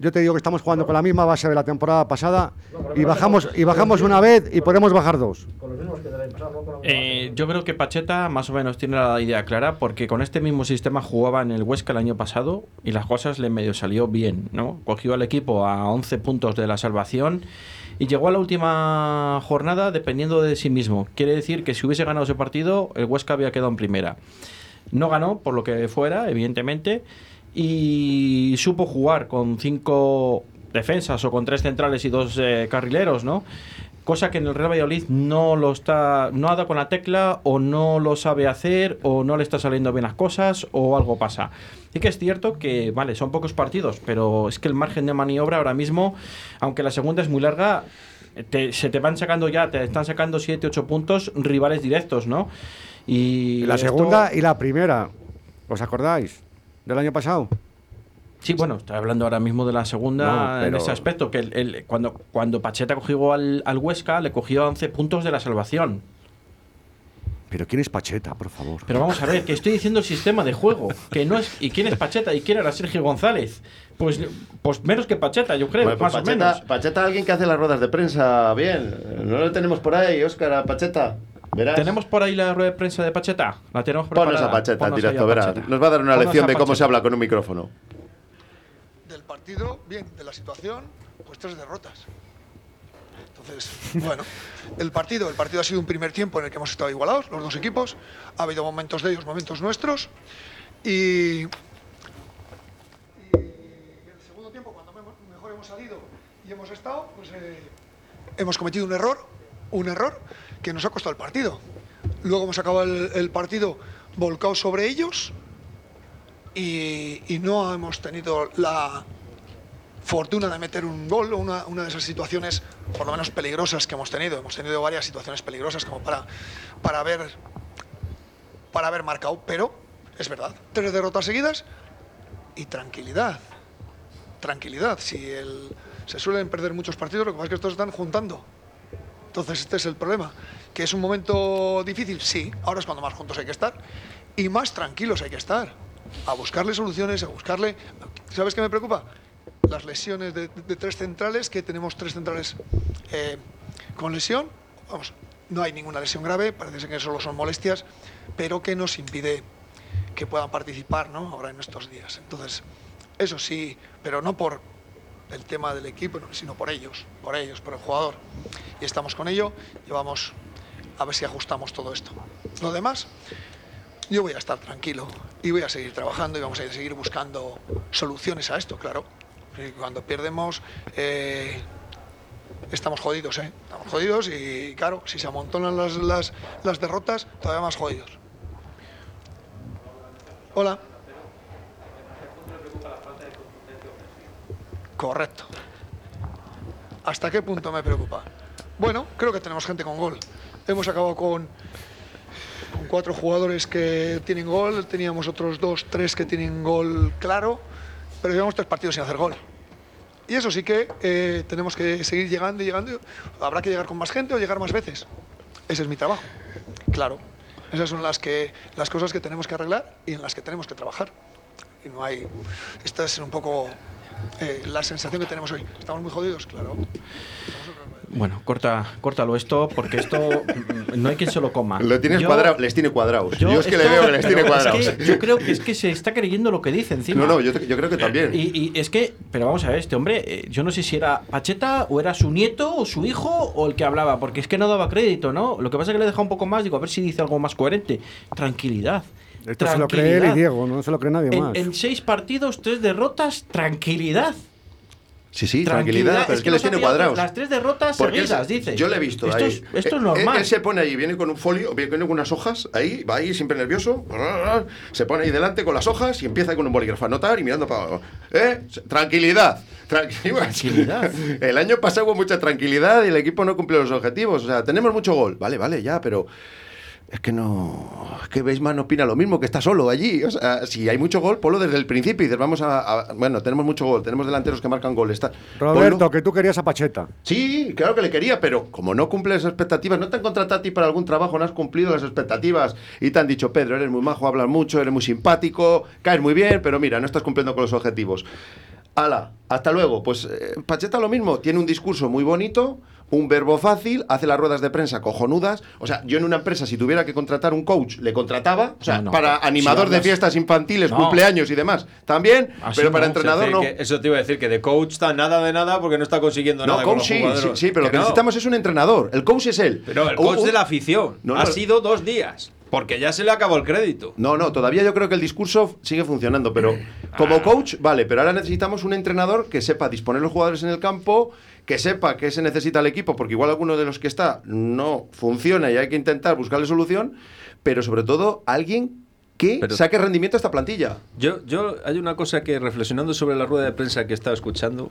Yo te digo que estamos jugando con la misma base de la temporada pasada y bajamos y bajamos una vez y podemos bajar dos. Eh, yo creo que Pacheta más o menos tiene la idea clara porque con este mismo sistema jugaba en el Huesca el año pasado y las cosas le medio salió bien, ¿no? Cogió al equipo a 11 puntos de la salvación y llegó a la última jornada dependiendo de sí mismo. Quiere decir que si hubiese ganado ese partido, el Huesca había quedado en primera. No ganó, por lo que fuera, evidentemente, y supo jugar con cinco defensas o con tres centrales y dos eh, carrileros, ¿no? Cosa que en el Real Valladolid no lo está, no ha dado con la tecla o no lo sabe hacer o no le está saliendo bien las cosas o algo pasa. Sí que es cierto que, vale, son pocos partidos, pero es que el margen de maniobra ahora mismo, aunque la segunda es muy larga, te- se te van sacando ya, te están sacando 7, 8 puntos rivales directos, ¿no? Y La esto- segunda y la primera. ¿Os acordáis? Del año pasado. Sí, bueno, estoy hablando ahora mismo de la segunda No, en ese aspecto, que el- el- cuando, cuando Pacheta cogió al, al Huesca, le cogió 11 puntos de la salvación. Pero ¿quién es Pacheta, por favor? Pero vamos a ver, que estoy diciendo el sistema de juego, que no es... ¿Y quién es Pacheta? ¿Y quién era Sergio González? Pues, pues menos que Pacheta, yo creo, Bueno, pues más o Pacheta, menos. Pacheta, alguien que hace las ruedas de prensa bien. No lo tenemos por ahí, Óscar, a Pacheta. Verás. ¿Tenemos por ahí la rueda de prensa de Pacheta? La tenemos Ponos preparada. a Pacheta en Ponos directo, a verás. Pacheta. Nos va a dar una Ponos lección de cómo se habla con un micrófono. del partido, bien, de la situación, pues tres derrotas. Entonces, *laughs* bueno, el partido, el partido ha sido un primer tiempo en el que hemos estado igualados, los dos equipos. Ha habido momentos de ellos, momentos nuestros. Y, y el segundo tiempo, cuando mejor, mejor hemos salido y hemos estado, pues eh, hemos cometido un error, un error que nos ha costado el partido. Luego hemos acabado el, partido volcado sobre ellos y, no hemos tenido la fortuna de meter un gol o una, de esas situaciones por lo menos peligrosas que hemos tenido. Hemos tenido varias situaciones peligrosas como para, para, haber, para haber marcado, pero es verdad, tres derrotas seguidas y tranquilidad. Tranquilidad. Si se suelen perder muchos partidos, lo que pasa es que estos están juntando. Entonces este es el problema. ¿Que es un momento difícil? Sí, ahora es cuando más juntos hay que estar y más tranquilos hay que estar. A buscarle soluciones, a buscarle... ¿Sabes qué me preocupa? Las lesiones de, tres centrales, que tenemos tres centrales eh, con lesión. Vamos, no hay ninguna lesión grave, parece ser que solo son molestias, pero que nos impide que puedan participar ¿no? ahora en estos días. Entonces, eso sí, pero no por el tema del equipo, no, sino por ellos, por ellos, por el jugador. Y estamos con ello y vamos a ver si ajustamos todo esto. Lo demás, yo voy a estar tranquilo y voy a seguir trabajando y vamos a seguir buscando soluciones a esto, claro. Cuando perdemos, eh, estamos jodidos, ¿eh? Estamos jodidos y, claro, si se amontonan las, las, las derrotas, todavía más jodidos. Hola. Correcto. ¿Hasta qué punto me preocupa? Bueno, creo que tenemos gente con gol. Hemos acabado con, cuatro jugadores que tienen gol, teníamos otros dos, tres que tienen gol claro, pero llevamos tres partidos sin hacer gol. Y eso sí que eh, tenemos que seguir llegando y llegando. Habrá que llegar con más gente o llegar más veces. Ese es mi trabajo. Claro. Esas son las, que, las cosas que tenemos que arreglar y en las que tenemos que trabajar. Y no hay. Esta es un poco eh, la sensación que tenemos hoy. ¿Estamos muy jodidos? Claro. Bueno, corta, córtalo esto, porque esto mm, no hay quien se lo coma. Lo tienes Yo- cuadrado, les tiene cuadrados. Yo, es que le esto- veo que les tiene *laughs* pero es cuadrados. que yo creo que es que se está creyendo lo que dice encima. No, no, yo, yo creo que también. Y, y es que, pero vamos a ver, este hombre, eh, yo no sé si era Pacheta o era su nieto o su hijo o el que hablaba, porque es que no daba crédito, ¿no? Lo que pasa es que le he dejado un poco más, digo, a ver si dice algo más coherente. Tranquilidad. Esto se lo cree él y Tranquilidad. Diego, no se lo cree nadie En, más. en seis partidos, tres derrotas, tranquilidad. Sí, sí, tranquilidad, pero es que les tiene cuadrados. Las tres derrotas Porque seguidas, se- dice. Yo le he visto esto ahí. Es, esto es Eh, normal. Él, él se pone ahí, viene con un folio, viene con unas hojas, ahí, va ahí siempre nervioso, se pone ahí delante con las hojas y empieza con un bolígrafo a anotar y mirando para abajo. ¿Eh? Tranquilidad. *laughs* Tranquilidad. El año pasado hubo mucha tranquilidad y el equipo no cumplió los objetivos. O sea, tenemos mucho gol. Vale, vale, ya, pero es que no. Es que Beisman opina lo mismo, que está solo allí. O sea, si hay mucho gol, ponlo desde el principio y dices, vamos a, a- Bueno, tenemos mucho gol, tenemos delanteros que marcan gol. Está, Roberto, ponlo. que tú querías a Pacheta. Sí, claro que le quería, pero como no cumple las expectativas, no te han contratado a ti para algún trabajo, no has cumplido las expectativas y te han dicho, Pedro, eres muy majo, hablas mucho, eres muy simpático, caes muy bien, pero mira, no estás cumpliendo con los objetivos. Ala, hasta luego. Pues eh, Pacheta lo mismo, tiene un discurso muy bonito, un verbo fácil, hace las ruedas de prensa cojonudas. O sea, yo en una empresa, si tuviera que contratar un coach, le contrataba. O sea, No, no, para si animador de fiestas infantiles, No. cumpleaños y demás, también, Así pero para entrenador no. eso te iba a decir, que de coach está nada de nada porque no está consiguiendo No, nada con coach los sí, sí, pero lo que necesitamos es un entrenador. El coach es él. Pero el coach de la afición No, ha sido dos días. Porque ya se le acabó el crédito. No, no, todavía yo creo que el discurso sigue funcionando, pero como coach, vale, pero ahora necesitamos un entrenador que sepa disponer los jugadores en el campo, que sepa qué se necesita el equipo, porque igual alguno de los que está no funciona y hay que intentar buscarle solución, pero sobre todo alguien que Pero- saque rendimiento a esta plantilla. Yo, yo hay una cosa que reflexionando sobre la rueda de prensa que he estado escuchando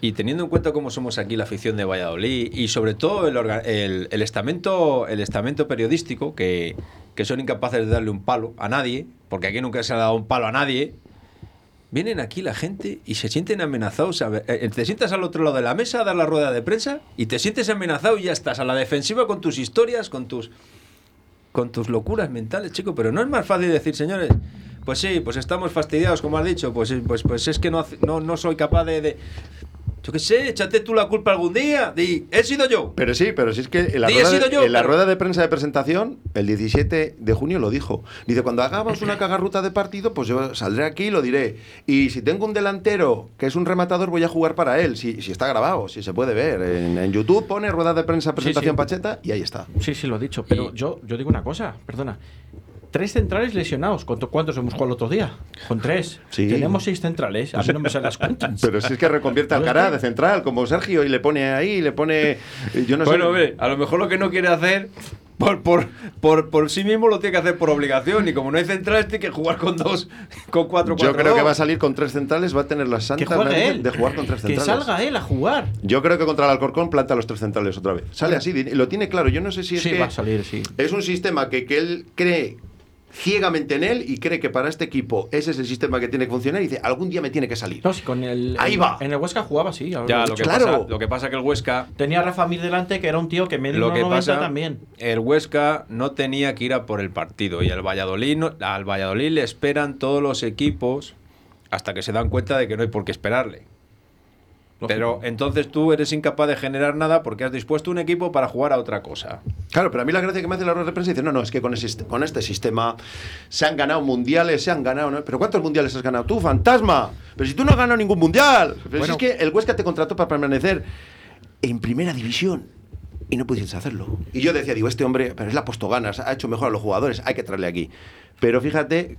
y teniendo en cuenta cómo somos aquí la afición de Valladolid y sobre todo el, el, el estamento, el estamento periodístico que, que son incapaces de darle un palo a nadie, porque aquí nunca se ha dado un palo a nadie, vienen aquí la gente y se sienten amenazados. ver, eh, te sientas al otro lado de la mesa a dar la rueda de prensa y te sientes amenazado y ya estás a la defensiva con tus historias, con tus con tus locuras mentales, chico, pero no es más fácil decir, señores, pues sí, pues estamos fastidiados, como has dicho, pues, pues, pues es que no, no, no soy capaz de- Yo qué sé, échate tú la culpa algún día. Di, he sido yo. Pero sí, pero sí es que en la, rueda, de, yo, en la pero- rueda de prensa de presentación, el 17 de junio lo dijo. Dice, cuando hagamos una *coughs* cagarruta de partido, pues yo saldré aquí y lo diré. Y si tengo un delantero que es un rematador, voy a jugar para él. Si, si está grabado, si se puede ver. En, en YouTube pone rueda de prensa presentación sí. Pacheta y ahí está. Sí, sí, lo he dicho. Pero yo, yo digo una cosa, perdona. Tres centrales lesionados. ¿Cuánto- ¿Cuántos hemos jugado el otro día? Con tres. Sí. Tenemos seis centrales. A mí no me salen las cuentas. *laughs* Pero si es que reconvierte al Yo cara de central, como Sergio, y le pone ahí, le pone. Yo no bueno, sé. hombre, a lo mejor lo que no quiere hacer por, por, por, por sí mismo lo tiene que hacer por obligación. Y como no hay centrales, tiene que jugar con dos, con cuatro, Yo cuatro, creo que va a salir con tres centrales, va a tener Que narices él. de jugar con tres Que centrales. salga él a jugar. Yo creo que contra el Alcorcón planta los tres centrales otra vez. Sale así, lo tiene claro. Yo no sé si es Sí, que va a salir, sí. es un sistema que, que él cree ciegamente en él y cree que para este equipo ese es el sistema que tiene que funcionar y dice, algún día me tiene que salir. No, sí, con el. Ahí en- va. En el Huesca jugaba, sí. ya lo que, dicho. pasa, lo que pasa que el Huesca Tenía a Rafa Mir delante, que era un tío que medio Lo que 90 pasa, también. el Huesca no tenía que ir a por el partido y al Valladolid, no- al Valladolid le esperan todos los equipos hasta que se dan cuenta de que no hay por qué esperarle. Pero entonces tú eres incapaz de generar nada porque has dispuesto un equipo para jugar a otra cosa. Claro, pero a mí la gracia que me hace la rueda de prensa dice, no, no, es que con, ese- con este sistema se han ganado mundiales, se han ganado... ¿no? ¿Pero cuántos mundiales has ganado tú, fantasma? Pero si tú no has ganado ningún mundial. Pero si es que el Huesca te contrató para permanecer en primera división y no pudiste hacerlo. Y yo decía, digo, este hombre, pero es la puesto ganas, ha hecho mejor a los jugadores, hay que traerle aquí. Pero fíjate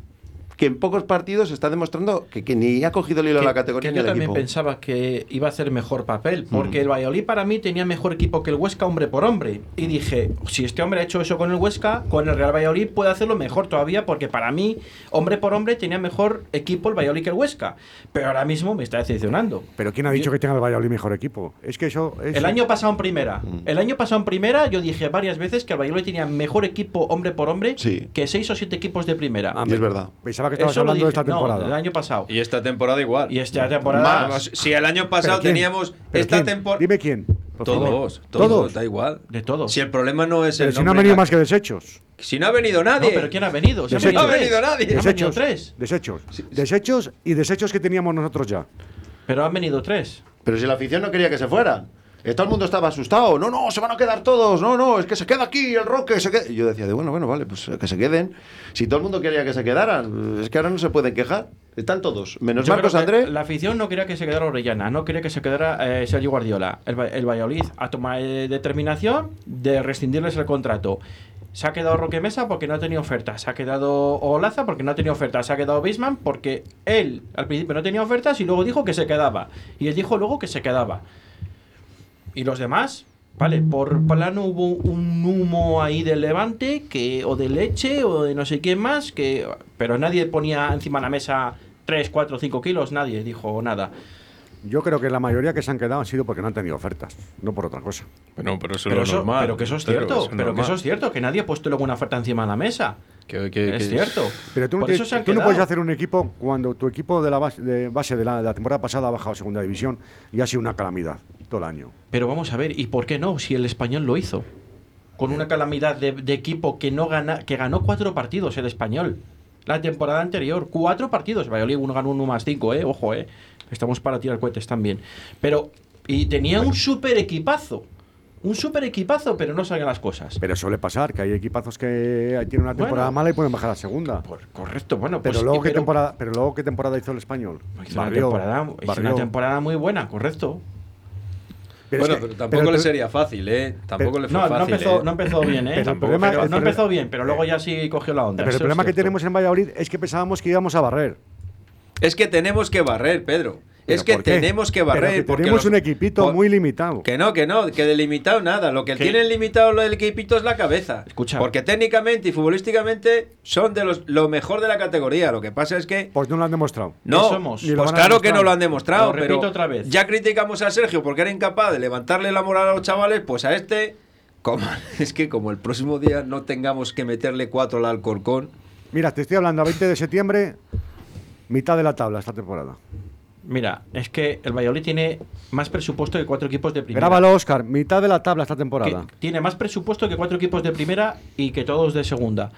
que en pocos partidos está demostrando que, que ni ha cogido el hilo de la categoría que yo también equipo. pensaba que iba a hacer mejor papel, porque Mm. el Valladolid para mí tenía mejor equipo que el Huesca hombre por hombre. Y dije, si este hombre ha hecho eso con el Huesca, con el Real Valladolid puede hacerlo mejor todavía, porque para mí, hombre por hombre, tenía mejor equipo el Valladolid que el Huesca. Pero ahora mismo me está decepcionando. Pero ¿quién ha dicho que tenga el Valladolid mejor equipo? Es que eso es... El año pasado en primera. El año pasado en primera yo dije varias veces que el Valladolid tenía mejor equipo hombre por hombre Sí. que seis o siete equipos de primera. Ah, Y es verdad. Pensaba que estabas hablando de esta no, temporada. del año pasado. Y esta temporada igual. Y esta temporada Vamos, si el año pasado teníamos ¿Pero esta temporada... Dime quién. Todos, todos, Todos. da igual. de todo. Si el problema no es Pero el si no han venido más que desechos. Si no ha venido nadie. No, pero ¿quién ha venido? Han Desechos. No ha venido nadie. Han venido Desechos. tres. Desechos. Desechos y desechos que teníamos nosotros ya. Pero han venido tres. Pero si la afición no quería que se fuera. Eh, Todo el mundo estaba asustado. No, no, se van a quedar todos. No, no, es que se queda aquí el Roque. Se queda. Y yo decía, de, bueno, bueno, vale, pues eh, que se queden. Si todo el mundo quería que se quedaran, es que ahora no se pueden quejar. Están todos. Menos Yo Marcos creo que André. La afición no quería que se quedara Orellana, no quería que se quedara eh, Sergio Guardiola. El, el Valladolid ha tomado eh, determinación de rescindirles el contrato. Se ha quedado Roque Mesa porque no ha tenido oferta. Se ha quedado Olaza porque no ha tenido oferta. Se ha quedado Bisman porque él al principio no tenía ofertas y luego dijo que se quedaba. Y él dijo luego que se quedaba. Y los demás, vale, por plano hubo un humo ahí del levante que o de leche o de no sé quién más, que pero nadie ponía encima de la mesa 3, 4, 5 kilos, nadie dijo nada. Yo creo que la mayoría que se han quedado han sido porque no han tenido ofertas, no por otra cosa. Bueno, pero eso Pero, es lo eso, normal. pero que eso es Pero cierto, es pero que eso es cierto, que nadie ha puesto luego una oferta encima de la mesa. Que- que- es que- cierto. Pero tú, no, han tú no puedes hacer un equipo cuando tu equipo de la base de, base de la, de la temporada pasada ha bajado a segunda división y ha sido una calamidad todo el año. Pero vamos a ver, ¿y por qué no? Si el español lo hizo. Con una calamidad de, de equipo que no gana, que ganó cuatro partidos el español. La temporada anterior, cuatro partidos. Valladolid uno ganó uno más cinco, eh. Ojo, eh. Estamos para tirar cohetes también. Pero, y tenía un super equipazo. Un super equipazo, pero no salían las cosas. Pero suele pasar que hay equipazos que tienen una temporada Bueno. mala y pueden bajar a segunda. correcto, bueno, pero pues, luego qué pero- temporada, pero luego qué temporada hizo el español. Hizo una, Barrió, temporada, hizo una barrió. temporada muy buena, correcto. Pero es bueno, que- pero tampoco pero- le sería fácil, ¿eh? Tampoco le fue No, no fácil. empezó, ¿eh? no empezó *clears throat* bien, ¿eh? Pero el Tampoco, problema- pero el no empezó bien, pero luego ya sí cogió la onda. Pero el es problema que tenemos en Valladolid es que pensábamos que íbamos a barrer. Es que tenemos que barrer, Pedro. Es ¿Pero que tenemos que barrer. que porque tenemos un equipito por- muy limitado. Que no, que no, que delimitado nada. Lo que ¿Qué? tienen limitado lo del equipito es la cabeza. Escucha. Porque técnicamente y futbolísticamente son de los lo mejor de la categoría. Lo que pasa es que Pues no lo han demostrado. no, ¿Qué somos? Pues claro que no lo han demostrado, Lo repito pero otra vez. ya criticamos a Sergio porque era incapaz de levantarle la moral a los chavales, pues a este como *laughs* es que como el próximo día no tengamos que meterle cuatro al Alcorcón, Mira, te estoy hablando a 20 de septiembre, mitad de la tabla esta temporada. Mira, es que el Valladolid tiene más presupuesto que cuatro equipos de primera. Grábalo, Oscar, mitad de la tabla esta que temporada. tiene más presupuesto que cuatro equipos de primera y que todos de segunda.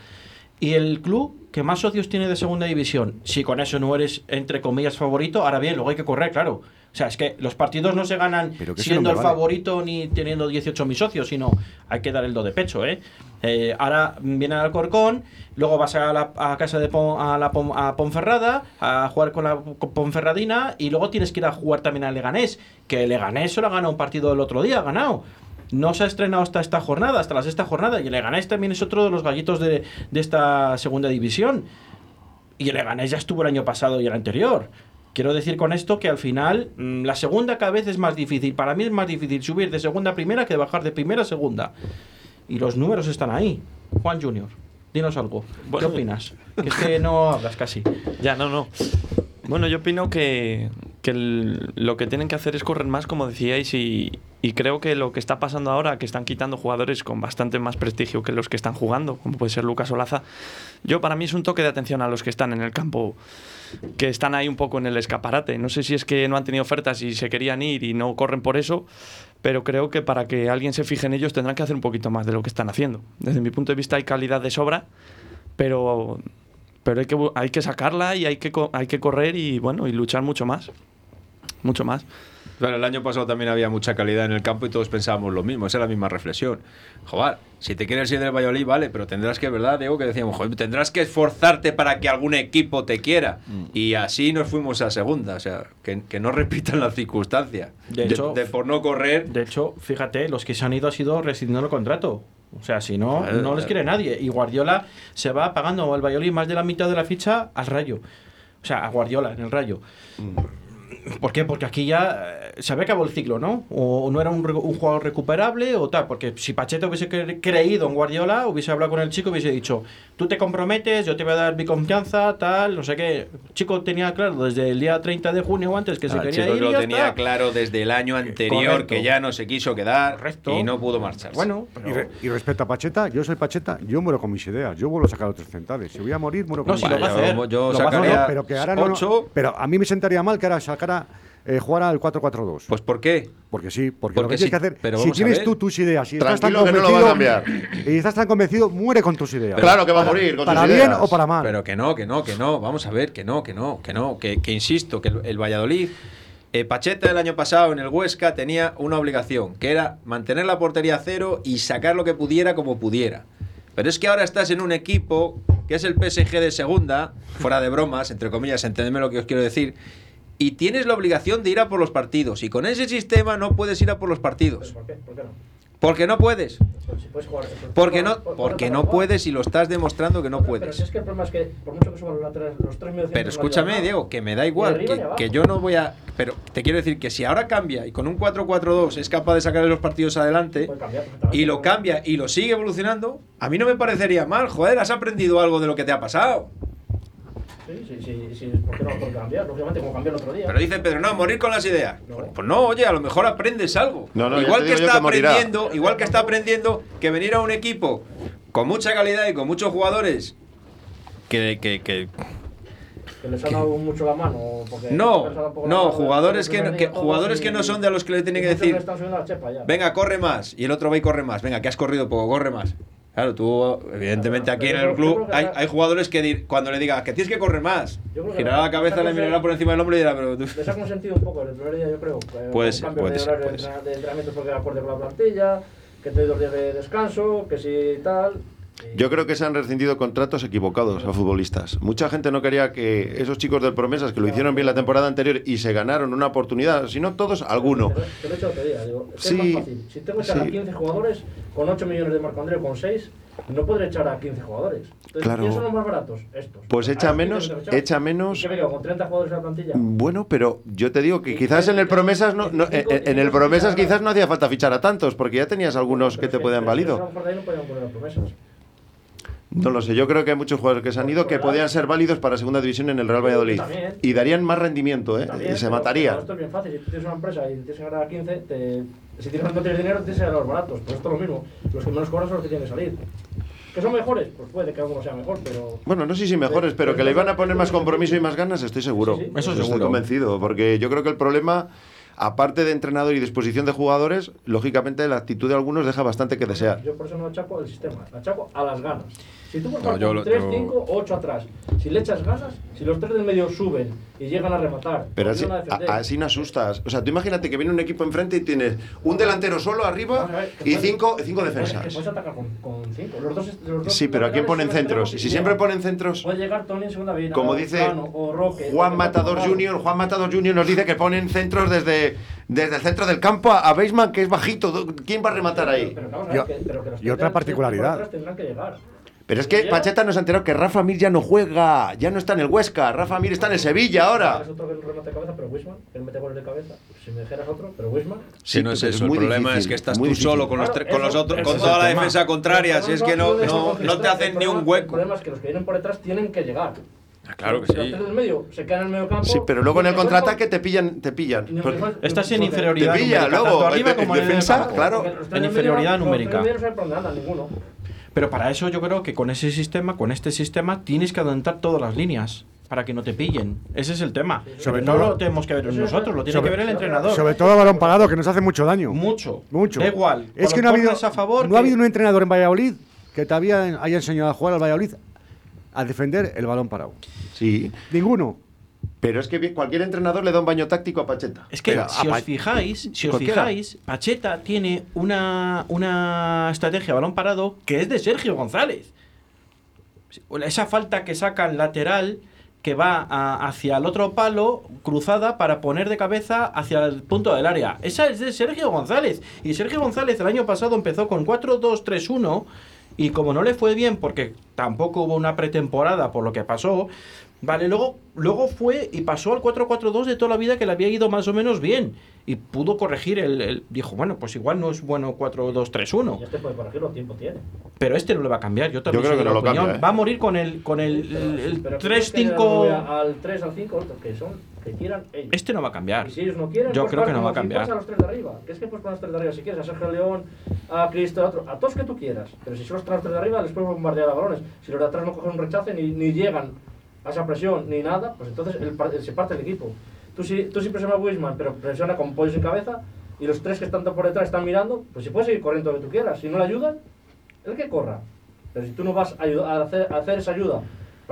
Y el club que más socios tiene de segunda división, si con eso no eres, entre comillas, favorito, ahora bien, luego hay que correr, claro. O sea, es que los partidos no se ganan Pero siendo el vale. favorito ni teniendo 18 mil socios, sino hay que dar el do de pecho, ¿eh? Eh, ahora viene al Corcón, luego vas a la a casa de Pon- a la Pon- a Ponferrada a jugar con la con Ponferradina y luego tienes que ir a jugar también al Leganés, que el Leganés solo ha ganado un partido el otro día, ha ganado. No se ha estrenado hasta esta jornada, hasta la sexta jornada. Y el Leganés también es otro de los gallitos de, de esta segunda división. Y el Leganés ya estuvo el año pasado y el anterior. Quiero decir con esto que al final mm, la segunda cada vez es más difícil. Para mí es más difícil subir de segunda a primera que bajar de primera a segunda. Y los números están ahí. Juan Junior, dinos algo. Bueno. ¿Qué opinas? Que es que no hablas casi. *laughs* Ya, no, no. Bueno, yo opino que, que el- lo que tienen que hacer es correr más, como decíais, y, y creo que lo que está pasando ahora, que están quitando jugadores con bastante más prestigio que los que están jugando, como puede ser Lucas Olaza, yo para mí es un toque de atención a los que están en el campo, que están ahí un poco en el escaparate. No sé si es que no han tenido ofertas y se querían ir y no corren por eso, pero creo que para que alguien se fije en ellos tendrán que hacer un poquito más de lo que están haciendo. Desde mi punto de vista hay calidad de sobra, pero pero hay que, hay que sacarla y hay que, hay que correr y bueno y luchar mucho más. Mucho más. Claro, el año pasado también había mucha calidad en el campo y todos pensábamos lo mismo, esa es la misma reflexión. Joder, si te quieres ir del Valladolid, vale, pero tendrás que, ¿verdad, Diego? Que decíamos, joder, tendrás que esforzarte para que algún equipo te quiera. Y así nos fuimos a segunda, o sea, que, que no *laughs* repitan las circunstancias. De hecho- de por no correr, De hecho, fíjate, los que se han ido ha sido rescindiendo el contrato. O sea, si no, no les claro. quiere nadie. Y Guardiola se va pagando al Valladolid más de la mitad de la ficha al Rayo. O sea, a Guardiola en el Rayo. ¿Por qué? Porque aquí ya eh, se había acabado el ciclo, ¿no? O no era un, un jugador recuperable o tal. Porque si Pacheta hubiese cre- creído en Guardiola, hubiese hablado con el chico y hubiese dicho: Tú te comprometes, yo te voy a dar mi confianza, tal, no sé qué. El chico tenía claro desde el día 30 de junio o antes que se Ah, quería chicos, ir. lo tenía claro desde el año anterior Correcto. que ya no se quiso quedar Correcto. y no pudo marcharse. Bueno, Y, pero. re- y respecto a Pacheta, yo soy Pacheta, yo muero con mis ideas. Yo vuelvo a sacar otros centavos. Si voy a morir, muero con No, mis si lo ideas. va a hacer. yo- yo sacaría- No, pero que ahora no- ocho. Pero a mí me sentaría mal que ahora sacara eh, jugar al 4-4-2. Pues ¿por qué? porque sí, porque, porque lo que sí, tienes que hacer, pero si tienes tú tus ideas y estás tan Tranquilo que no lo convencido, va a cambiar. y estás tan convencido, muere con tus ideas. Claro que va a morir con para bien ideas. o para mal. Pero que no, que no, que no. Vamos a ver, que no, que no, que no. Que, que insisto, que el, el Valladolid, eh, Pacheta el año pasado en el Huesca tenía una obligación, que era mantener la portería a cero y sacar lo que pudiera como pudiera. Pero es que ahora estás en un equipo que es el PSG de segunda, fuera de bromas, entre comillas, entendedme lo que os quiero decir, y tienes la obligación de ir a por los partidos. Y con ese sistema no puedes ir a por los partidos. ¿Por qué? ¿Por qué no? Porque no puedes. Si puedes jugar- Porque no, por- por- porque por- no puedes y lo estás demostrando que no Pero si puedes. es que el problema es que, por mucho que suban los tres, los tres Pero escúchame, Diego, que me da igual, que, yo no voy a... Pero te quiero decir que si ahora cambia y con un 4-4-2 es capaz de sacar los partidos adelante cambiar y lo cambia y lo sigue evolucionando, a mí no me parecería mal, joder, has aprendido algo de lo que te ha pasado. Sí, sí, sí, sí, ¿por qué no puede cambiar? Lógicamente, como cambió el otro día. Pero dice Pedro, no, morir con las ideas. No. Pues no, oye, a lo mejor aprendes algo. No, no, igual que está que aprendiendo, igual que está aprendiendo que venir a un equipo con mucha calidad y con muchos jugadores que, que, que, que les han dado mucho la mano. Porque No, no, jugadores que, que- jugadores y- que no son de los que le tienen que decir, venga, corre más, y el otro va y corre más, venga, que has corrido poco, corre más. Claro, tú, evidentemente aquí en el club hay, hay jugadores que di- cuando le digas que tienes que correr más, girará la cabeza, le mirará por encima del hombro y dirá, pero tú... Les ha consentido un poco el primer día, yo creo. eh, Puede ser, puede de ser, de, entrenamientos porque de acuerdo con la plantilla, que te doy dos días de descanso, que si tal. Yo creo que se han rescindido contratos equivocados a futbolistas. Mucha gente no quería que esos chicos del Promesas que lo hicieron bien la temporada anterior y se ganaron una oportunidad, si no todos, alguno. Te lo he hecho el otro día, digo, es Sí, más fácil. Si tengo que echar a sí. 15 jugadores con 8 millones de Marco Andreu con 6, no podré echar a 15 jugadores. Entonces, Claro. ¿quiénes son los más baratos? Estos. Pues A echa menos, 15 tengo que echar. echa menos. ¿Y qué me quedo con 30 jugadores en la plantilla? Bueno, pero yo te digo que quizás en el Promesas no, no- en, en el Promesas quizás no hacía falta fichar a tantos, porque ya tenías algunos que te podían A válido. lo mejor de ahí no podían poner las promesas. No lo sé, yo creo que hay muchos jugadores que se han ido que podían ser válidos para segunda división en el Real Valladolid. También. Y darían más rendimiento, ¿eh? También, Y se pero- mataría. pero Esto es bien fácil. Si tú tienes una empresa y tienes que ganar a 15, te- si tienes, no tienes dinero, tienes que ganar los baratos. Pues esto es lo mismo. Los que menos cobran son los que tienen que salir. ¿Que son mejores? Pues puede que alguno sea mejor, pero. Bueno, no sé si mejores, pero que le iban a poner más compromiso y más ganas, estoy seguro. Sí, sí. Eso Estoy seguro. convencido, porque yo creo que el problema, aparte de entrenador y disposición de jugadores, lógicamente la actitud de algunos deja bastante que desear. Yo por eso no achaco al sistema, la achaco a las ganas. Si tú puedes No, jugar yo con lo- 3, yo- 5 o 8 atrás, si le echas ganas, si los tres del medio suben y llegan a rematar, Pero así, a defender, a- así no asustas. O sea, tú imagínate que viene un equipo enfrente y tienes un delantero solo arriba ver, y puedes- cinco, cinco puedes- defensas. puedes atacar con, con cinco. Los dos, los dos Sí, pero ¿a quién ponen centros? Si siempre ponen centros, Puede llegar Tony en segunda vida. como dice o Roque, Juan Matador Junior, Juan Matador Junior nos dice que ponen centros desde, desde el centro del campo a, a Beisman, que es bajito. ¿Quién va a rematar ahí? Pero Y ver o- que- pero que y otra particularidad. por Tendrán que llegar. Pero es que Pacheta nos ha enterado que Rafa Mir ya no juega, ya no está en el Huesca. Rafa Mir está en el Sevilla ahora. Es otro que remate de cabeza, pero Wisman, él mete goles de cabeza. Si me dijeras otro, pero Wisman. Si no es eso, el problema difícil, es que estás tú difícil. solo con los, con los otros, con toda el la defensa contraria, si es que no, El no, te hacen ni un El hueco. problema es que los que vienen por detrás tienen que llegar. Ah, Claro que sí. tres del medio se quedan en el medio campo. Sí, pero luego en el contraataque con- te pillan, te pillan. Estás en inferioridad Te pilla, numérica, luego, tanto arriba en como en el defensa, claro. En inferioridad numérica. no saben por dónde andan ninguno. Pero para eso yo creo que con ese sistema, con este sistema, tienes que adelantar todas las líneas para que no te pillen. Ese es el tema. Sobre no todo- lo tenemos que ver nosotros, lo tiene sobre- que ver el entrenador. Sobre todo balón parado, que nos hace mucho daño. Mucho. Mucho. Da igual. Es que no ha habido, corners a favor no ha habido un entrenador en Valladolid que todavía haya enseñado a jugar al Valladolid a defender el balón parado. Sí, Ninguno. Pero es que cualquier entrenador le da un baño táctico a Pacheta. Es que Pero si os fijáis, si os fijáis, Pacheta tiene una, una estrategia balón parado que es de Sergio González. Esa falta que sacan lateral que va a- hacia el otro palo, cruzada para poner de cabeza hacia el punto del área. Esa es de Sergio González. Y Sergio González el año pasado empezó con 4-2-3-1 y como no le fue bien porque tampoco hubo una pretemporada por lo que pasó, vale, luego, luego fue y pasó al 4-4-2 de toda la vida que le había ido más o menos bien. Y pudo corregir el, el- Dijo, bueno, pues igual no es bueno 4-2-3-1. Y este puede corregirlo, tiempo tiene. Pero este no le va a cambiar. Yo también Yo creo que no lo opinión. cambia, ¿eh? Va a morir con el, con el, el- el Pero que tienes que 3-5. darle Al 3, al 5, que son, que quieran ellos. Este no va a cambiar. Y si ellos no quieren, Yo pues creo que no va a si cambiar. pones a los tres de arriba. Que es que puedes poner a los tres de arriba si quieres, a Sergio León, a Cristo, a otro, a todos que tú quieras. Pero si solo están los tres de arriba, les puedes bombardear a balones. Si los de atrás no cogen un rechace ni, ni llegan a esa presión ni nada, pues entonces el par- se parte el equipo. Tú sí, tú presionas a Wisman, pero presiona con pollos en cabeza y los tres que están por detrás están mirando, pues si puedes seguir corriendo lo que tú quieras. Si no le ayudan, el que corra. Pero si tú no vas a, a, hacer, a hacer esa ayuda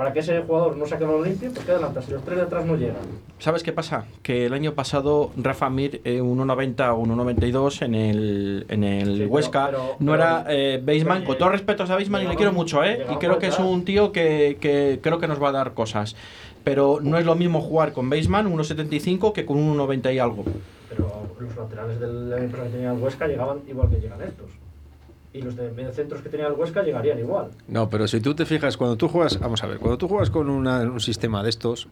para que ese jugador no saque el balón limpio, pues qué adelantas. Si los tres de atrás no llegan. ¿Sabes qué pasa? Que el año pasado Rafa Mir, eh, 1.90 o 1.92 en el, en el Sí, Huesca, pero- no pero- era eh, Baseman. Con todos respetos a Baseman y le quiero mucho, ¿eh? Y creo que es un tío que, que creo que nos va a dar cosas. Pero no es lo mismo jugar con Baseman, 1.75, que con 1.90 y algo. Pero los laterales del año pasado que Huesca llegaban igual que llegan estos. Y los de mediocentros que tenía el Huesca llegarían igual. No, pero si tú te fijas, cuando tú juegas, vamos a ver, cuando tú juegas con una- un sistema de estos,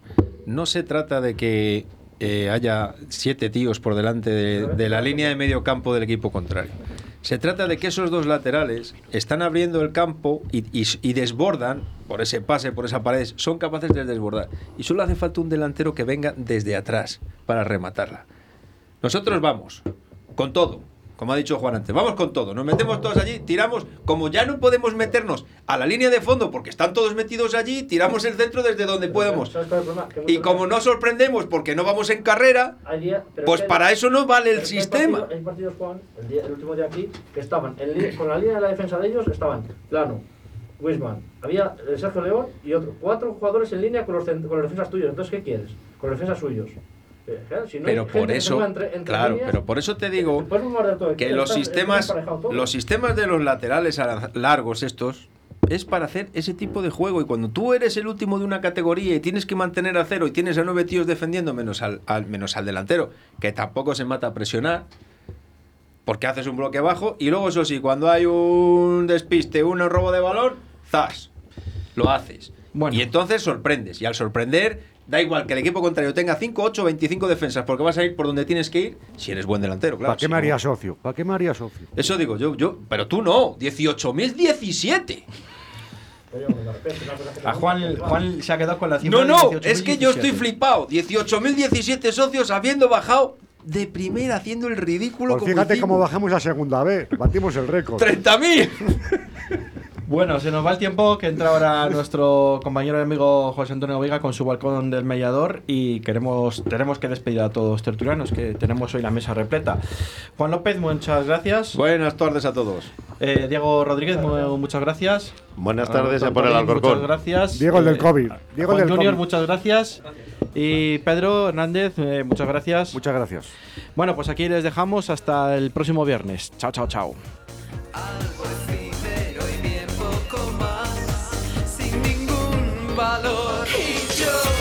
no se trata de que eh, haya siete tíos por delante de, de la línea de medio campo del equipo contrario. Se trata de que esos dos laterales están abriendo el campo y, y- y desbordan por ese pase, por esa pared, son capaces de desbordar. Y solo hace falta un delantero que venga desde atrás para rematarla. Nosotros vamos con todo, como ha dicho Juan antes, vamos con todo, nos metemos todos allí, tiramos, como ya no podemos meternos a la línea de fondo porque están todos metidos allí, tiramos el centro desde donde. Que Y como no sorprendemos porque no vamos en carrera, pues para eso no vale el sistema. Hay partidos, Juan, el, último día aquí, que estaban con la línea de la defensa de ellos, estaban Plano, Wisman, había eh, Sergio León y otro. Cuatro jugadores en línea con los, con los defensas tuyos. Entonces, ¿qué quieres? Con los defensas suyos. Claro, si no Pero por que se eso, entre- entre claro, líneas, pero por eso te digo te que los sistemas, los sistemas de los laterales largos estos, es para hacer ese tipo de juego. Y cuando tú eres el último de una categoría y tienes que mantener a cero y tienes a nueve tíos defendiendo menos al, al- menos al delantero, que tampoco se mata a presionar, porque haces un bloque bajo y luego eso sí, cuando hay un despiste, un robo de balón, ¡zas! Lo haces. Y entonces sorprendes. Y al sorprender, da igual que el equipo contrario tenga 5, 8, 25 defensas, porque vas a ir por donde tienes que ir si eres buen delantero, claro. ¿Para qué me no- haría socio? ¿Para qué me haría socio? Eso digo yo, yo, pero tú no, 18.017. A Juan, Juan se ha quedado con la No, no, es que yo estoy flipado. 18.017 socios habiendo bajado de primera haciendo el ridículo Pues como fíjate cómo bajamos a segunda vez. Batimos el récord. ¡30.000! Bueno, se nos va el tiempo, que entra ahora *laughs* nuestro compañero y amigo José Antonio Vega con su balcón del mediador y queremos tenemos que despedir a todos los tertulianos, que tenemos hoy la mesa repleta. Juan López, muchas gracias. Buenas tardes a todos. Eh, Diego Rodríguez, mu- muchas gracias. Buenas tardes a por el Alcorcón. Muchas gracias. Diego el del Eh, COVID. Diego Juan el del Junior, COVID. muchas gracias. Y Pedro Hernández, eh, muchas gracias. Muchas gracias. Bueno, pues aquí les dejamos hasta el próximo viernes. Chao, chao, chao. valor. Y yo.